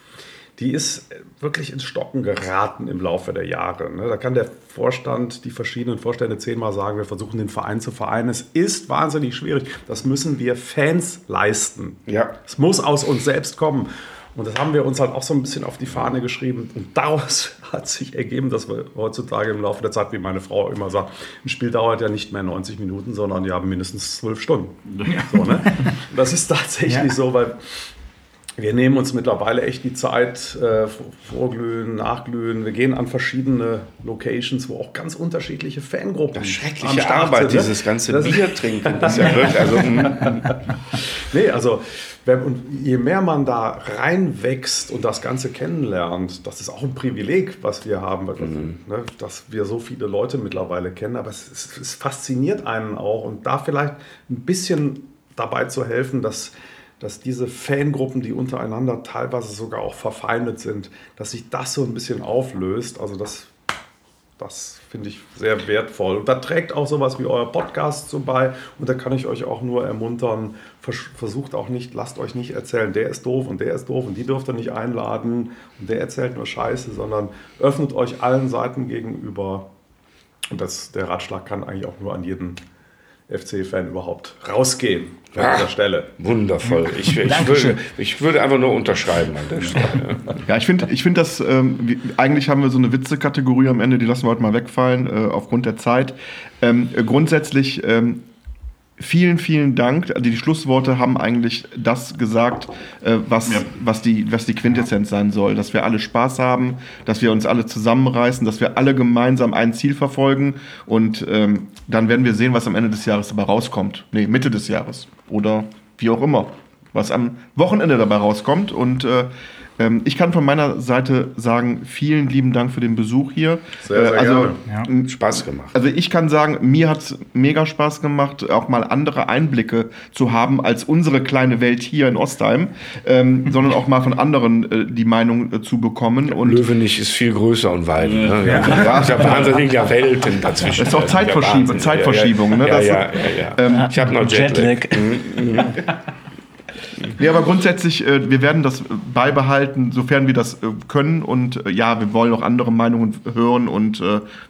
die ist wirklich ins Stocken geraten im Laufe der Jahre. Ne? Da kann der Vorstand, die verschiedenen Vorstände zehnmal sagen, wir versuchen den Verein zu vereinen. Es ist wahnsinnig schwierig. Das müssen wir Fans leisten. Ja. Es muss aus uns selbst kommen. Und das haben wir uns halt auch so ein bisschen auf die Fahne geschrieben. Und daraus hat sich ergeben, dass wir heutzutage im Laufe der Zeit, wie meine Frau immer sagt, ein Spiel dauert ja nicht mehr 90 Minuten, sondern ja mindestens zwölf Stunden. So, ne? Das ist tatsächlich Ja. so, weil wir nehmen uns mittlerweile echt die Zeit, äh, vorglühen, nachglühen. Wir gehen an verschiedene Locations, wo auch ganz unterschiedliche Fangruppen Das am schreckliche Start Arbeit, sind, ne? dieses ganze Das- Bier trinken. Das ist ja wirklich, also, mm, Nee, also und je mehr man da reinwächst und das Ganze kennenlernt, das ist auch ein Privileg, was wir haben, ne, dass wir so viele Leute mittlerweile kennen, aber es, es, es fasziniert einen auch und da vielleicht ein bisschen dabei zu helfen, dass, dass diese Fangruppen, die untereinander teilweise sogar auch verfeindet sind, dass sich das so ein bisschen auflöst. Also das das finde ich sehr wertvoll. Und da trägt auch sowas wie euer Podcast so bei. Und da kann ich euch auch nur ermuntern, vers versucht auch nicht, lasst euch nicht erzählen, der ist doof und der ist doof und die dürft ihr nicht einladen und der erzählt nur Scheiße, sondern öffnet euch allen Seiten gegenüber. Und das, der Ratschlag kann eigentlich auch nur an jeden FC-Fan überhaupt rausgehen an Ah. dieser Stelle. wundervoll. Ich, ich, würde, ich würde einfach nur unterschreiben an der Stelle. Ja, ich finde, ich find das, ähm, wie, eigentlich haben wir so eine Witze-Kategorie am Ende, die lassen wir heute mal wegfallen, äh, aufgrund der Zeit. Ähm, äh, grundsätzlich, ähm, vielen, vielen Dank. Also die Schlussworte haben eigentlich das gesagt, äh, was, Ja. was, die, was die Quintessenz sein soll. Dass wir alle Spaß haben, dass wir uns alle zusammenreißen, dass wir alle gemeinsam ein Ziel verfolgen und ähm, dann werden wir sehen, was am Ende des Jahres dabei rauskommt. Nee, Mitte des Jahres oder wie auch immer. Was am Wochenende dabei rauskommt und äh, ähm, ich kann von meiner Seite sagen, vielen lieben Dank für den Besuch hier. Sehr, sehr äh, also, gerne. Ja. Spaß gemacht. also ich kann sagen, mir hat es mega Spaß gemacht, auch mal andere Einblicke zu haben als unsere kleine Welt hier in Ostheim, ähm, sondern auch mal von anderen äh, die Meinung äh, zu bekommen. Und Löwenich ist viel größer und weit. Ne? Ja. Ja. Ich habe Welten dazwischen. Das ist auch ja Zeitverschiebung-. Zeitverschiebung, ne? Ja, Das- ja, ja, ja, ja. Ich habe noch Jetlag. Nee, aber grundsätzlich, äh, wir werden das beibehalten, sofern wir das äh, können. Und äh, ja, wir wollen auch andere Meinungen hören und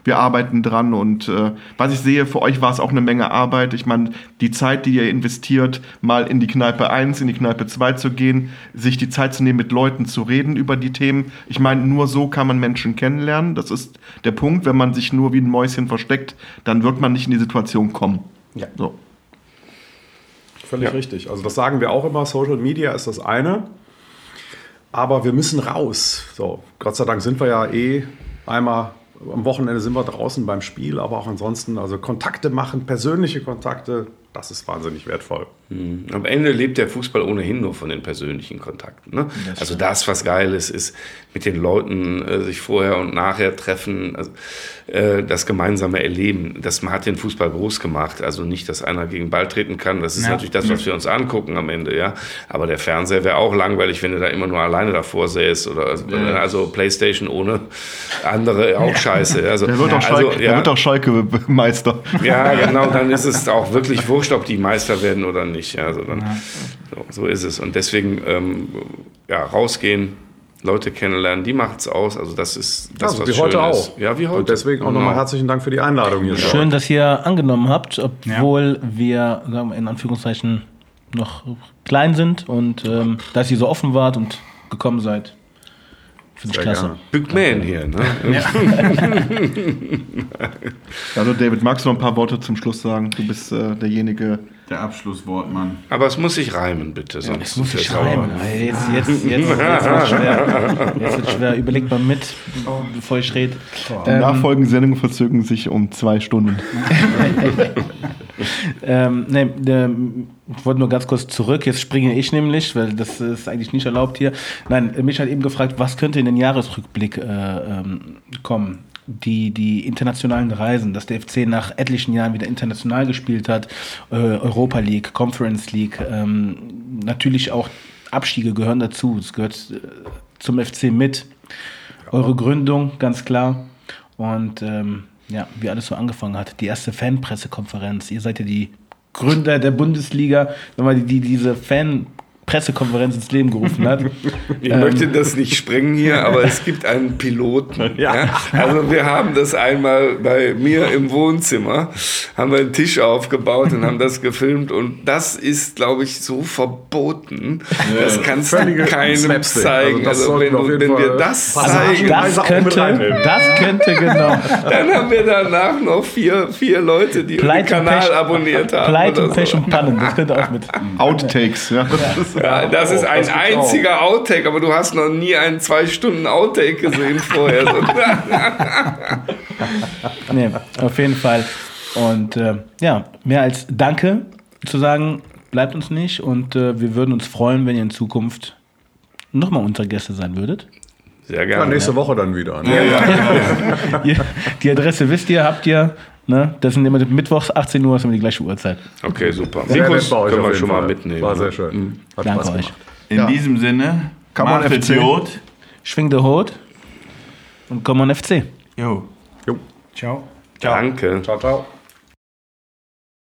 wir arbeiten dran. Und was ich sehe, für euch war es auch eine Menge Arbeit. Ich meine, die Zeit, die ihr investiert, mal in die Kneipe 1, in die Kneipe 2 zu gehen, sich die Zeit zu nehmen, mit Leuten zu reden über die Themen. Ich meine, nur so kann man Menschen kennenlernen. Das ist der Punkt. Wenn man sich nur wie ein Mäuschen versteckt, dann wird man nicht in die Situation kommen. Ja. So. Völlig richtig. Also das sagen wir auch immer, Social Media ist das eine, aber wir müssen raus. So, Gott sei Dank sind wir ja eh einmal am Wochenende sind wir draußen beim Spiel, aber auch ansonsten, also Kontakte machen, persönliche Kontakte, das ist wahnsinnig wertvoll. Am Ende lebt der Fußball ohnehin nur von den persönlichen Kontakten. Ne? Also das, was geil ist, ist mit den Leuten äh, sich vorher und nachher treffen, also, äh, das gemeinsame Erleben. Das hat den Fußball groß gemacht. Also nicht, dass einer gegen den Ball treten kann. Das ist Ja. natürlich das, was wir uns angucken am Ende. Ja, aber der Fernseher wäre auch langweilig, wenn du da immer nur alleine davor säßt oder also, also PlayStation ohne andere auch scheiße. Also, Der wird, auch also, Schalke, wird auch Schalke Meister. ja, genau, dann ist es auch wirklich wurscht, ob die Meister werden oder nicht. Ja, also dann, so, so ist es. Und deswegen ähm, ja, rausgehen, Leute kennenlernen, die macht es aus. Also das ist das, Also was wie schön heute ist. auch. Ja, wie heute. Und deswegen auch Genau. nochmal herzlichen Dank für die Einladung hier. Schön, dass ihr angenommen habt, obwohl wir sagen wir, in Anführungszeichen noch klein sind und ähm, dass ihr so offen wart und gekommen seid. Finde ich klasse. gerne. Big Man hier. Ne? Also David, magst du noch ein paar Worte zum Schluss sagen? Du bist äh, derjenige. Der Abschlusswort, Mann. Aber es muss sich reimen, bitte. Sonst muss ich es schreiben. sauer. Jetzt, jetzt, jetzt, jetzt wird schwer. Jetzt wird schwer. Überlegt mal mit, bevor ich rede. Die nachfolgenden Sendungen verzögern sich um zwei Stunden. Ähm, nee, ähm, ich wollte nur ganz kurz zurück. Jetzt springe ich nämlich, weil das ist eigentlich nicht erlaubt hier. Nein, mich hat eben gefragt, was könnte in den Jahresrückblick äh, ähm, kommen? Die, die internationalen Reisen, dass der FC nach etlichen Jahren wieder international gespielt hat, äh, Europa League, Conference League, ähm, natürlich auch Abstiege gehören dazu. Es gehört äh, zum FC mit. Eure Gründung, ganz klar. Und ähm, ja, wie alles so angefangen hat. Die erste Fanpressekonferenz. Ihr seid ja die Gründer der Bundesliga, man die, die diese Fan-Pressekonferenz ins Leben gerufen hat. Ich Ähm. möchte das nicht sprengen hier, aber es gibt einen Piloten. ja. Also wir haben das einmal bei mir im Wohnzimmer, haben wir einen Tisch aufgebaut und haben das gefilmt und das ist, glaube ich, so verboten. Das kannst du keinem Slapstick. zeigen. Also das Also, sollten wenn, du, wenn wir das Passagen- zeigen, Das könnte, das könnte genau. dann haben wir danach noch vier, vier Leute, die den Pleite, Kanal Pech- abonniert haben. Pleite, oder so. Pech und Pannen, das könnte auch mit. Outtakes, ja. Ja, das ist ein das gibt's auch. einziger Outtake, aber du hast noch nie einen zwei Stunden Outtake gesehen vorher. Nee, auf jeden Fall. Und äh, ja, mehr als Danke zu sagen, bleibt uns nicht. Und äh, wir würden uns freuen, wenn ihr in Zukunft nochmal unsere Gäste sein würdet. Sehr Ja, gerne. nächste Woche dann wieder. Ne? Ihr, die Adresse wisst ihr, habt ihr. Ne? Das sind immer mittwochs 18 Uhr, ist immer die gleiche Uhrzeit. Okay, super. Euch können wir schon mal mitnehmen. War ne? sehr schön. Hat Danke Spaß euch. gemacht. In Ja. diesem Sinne, Come on, FC. Idiot. Schwing der Hut und komm on FC. Jo. Jo. Ciao. Danke. Ciao, ciao.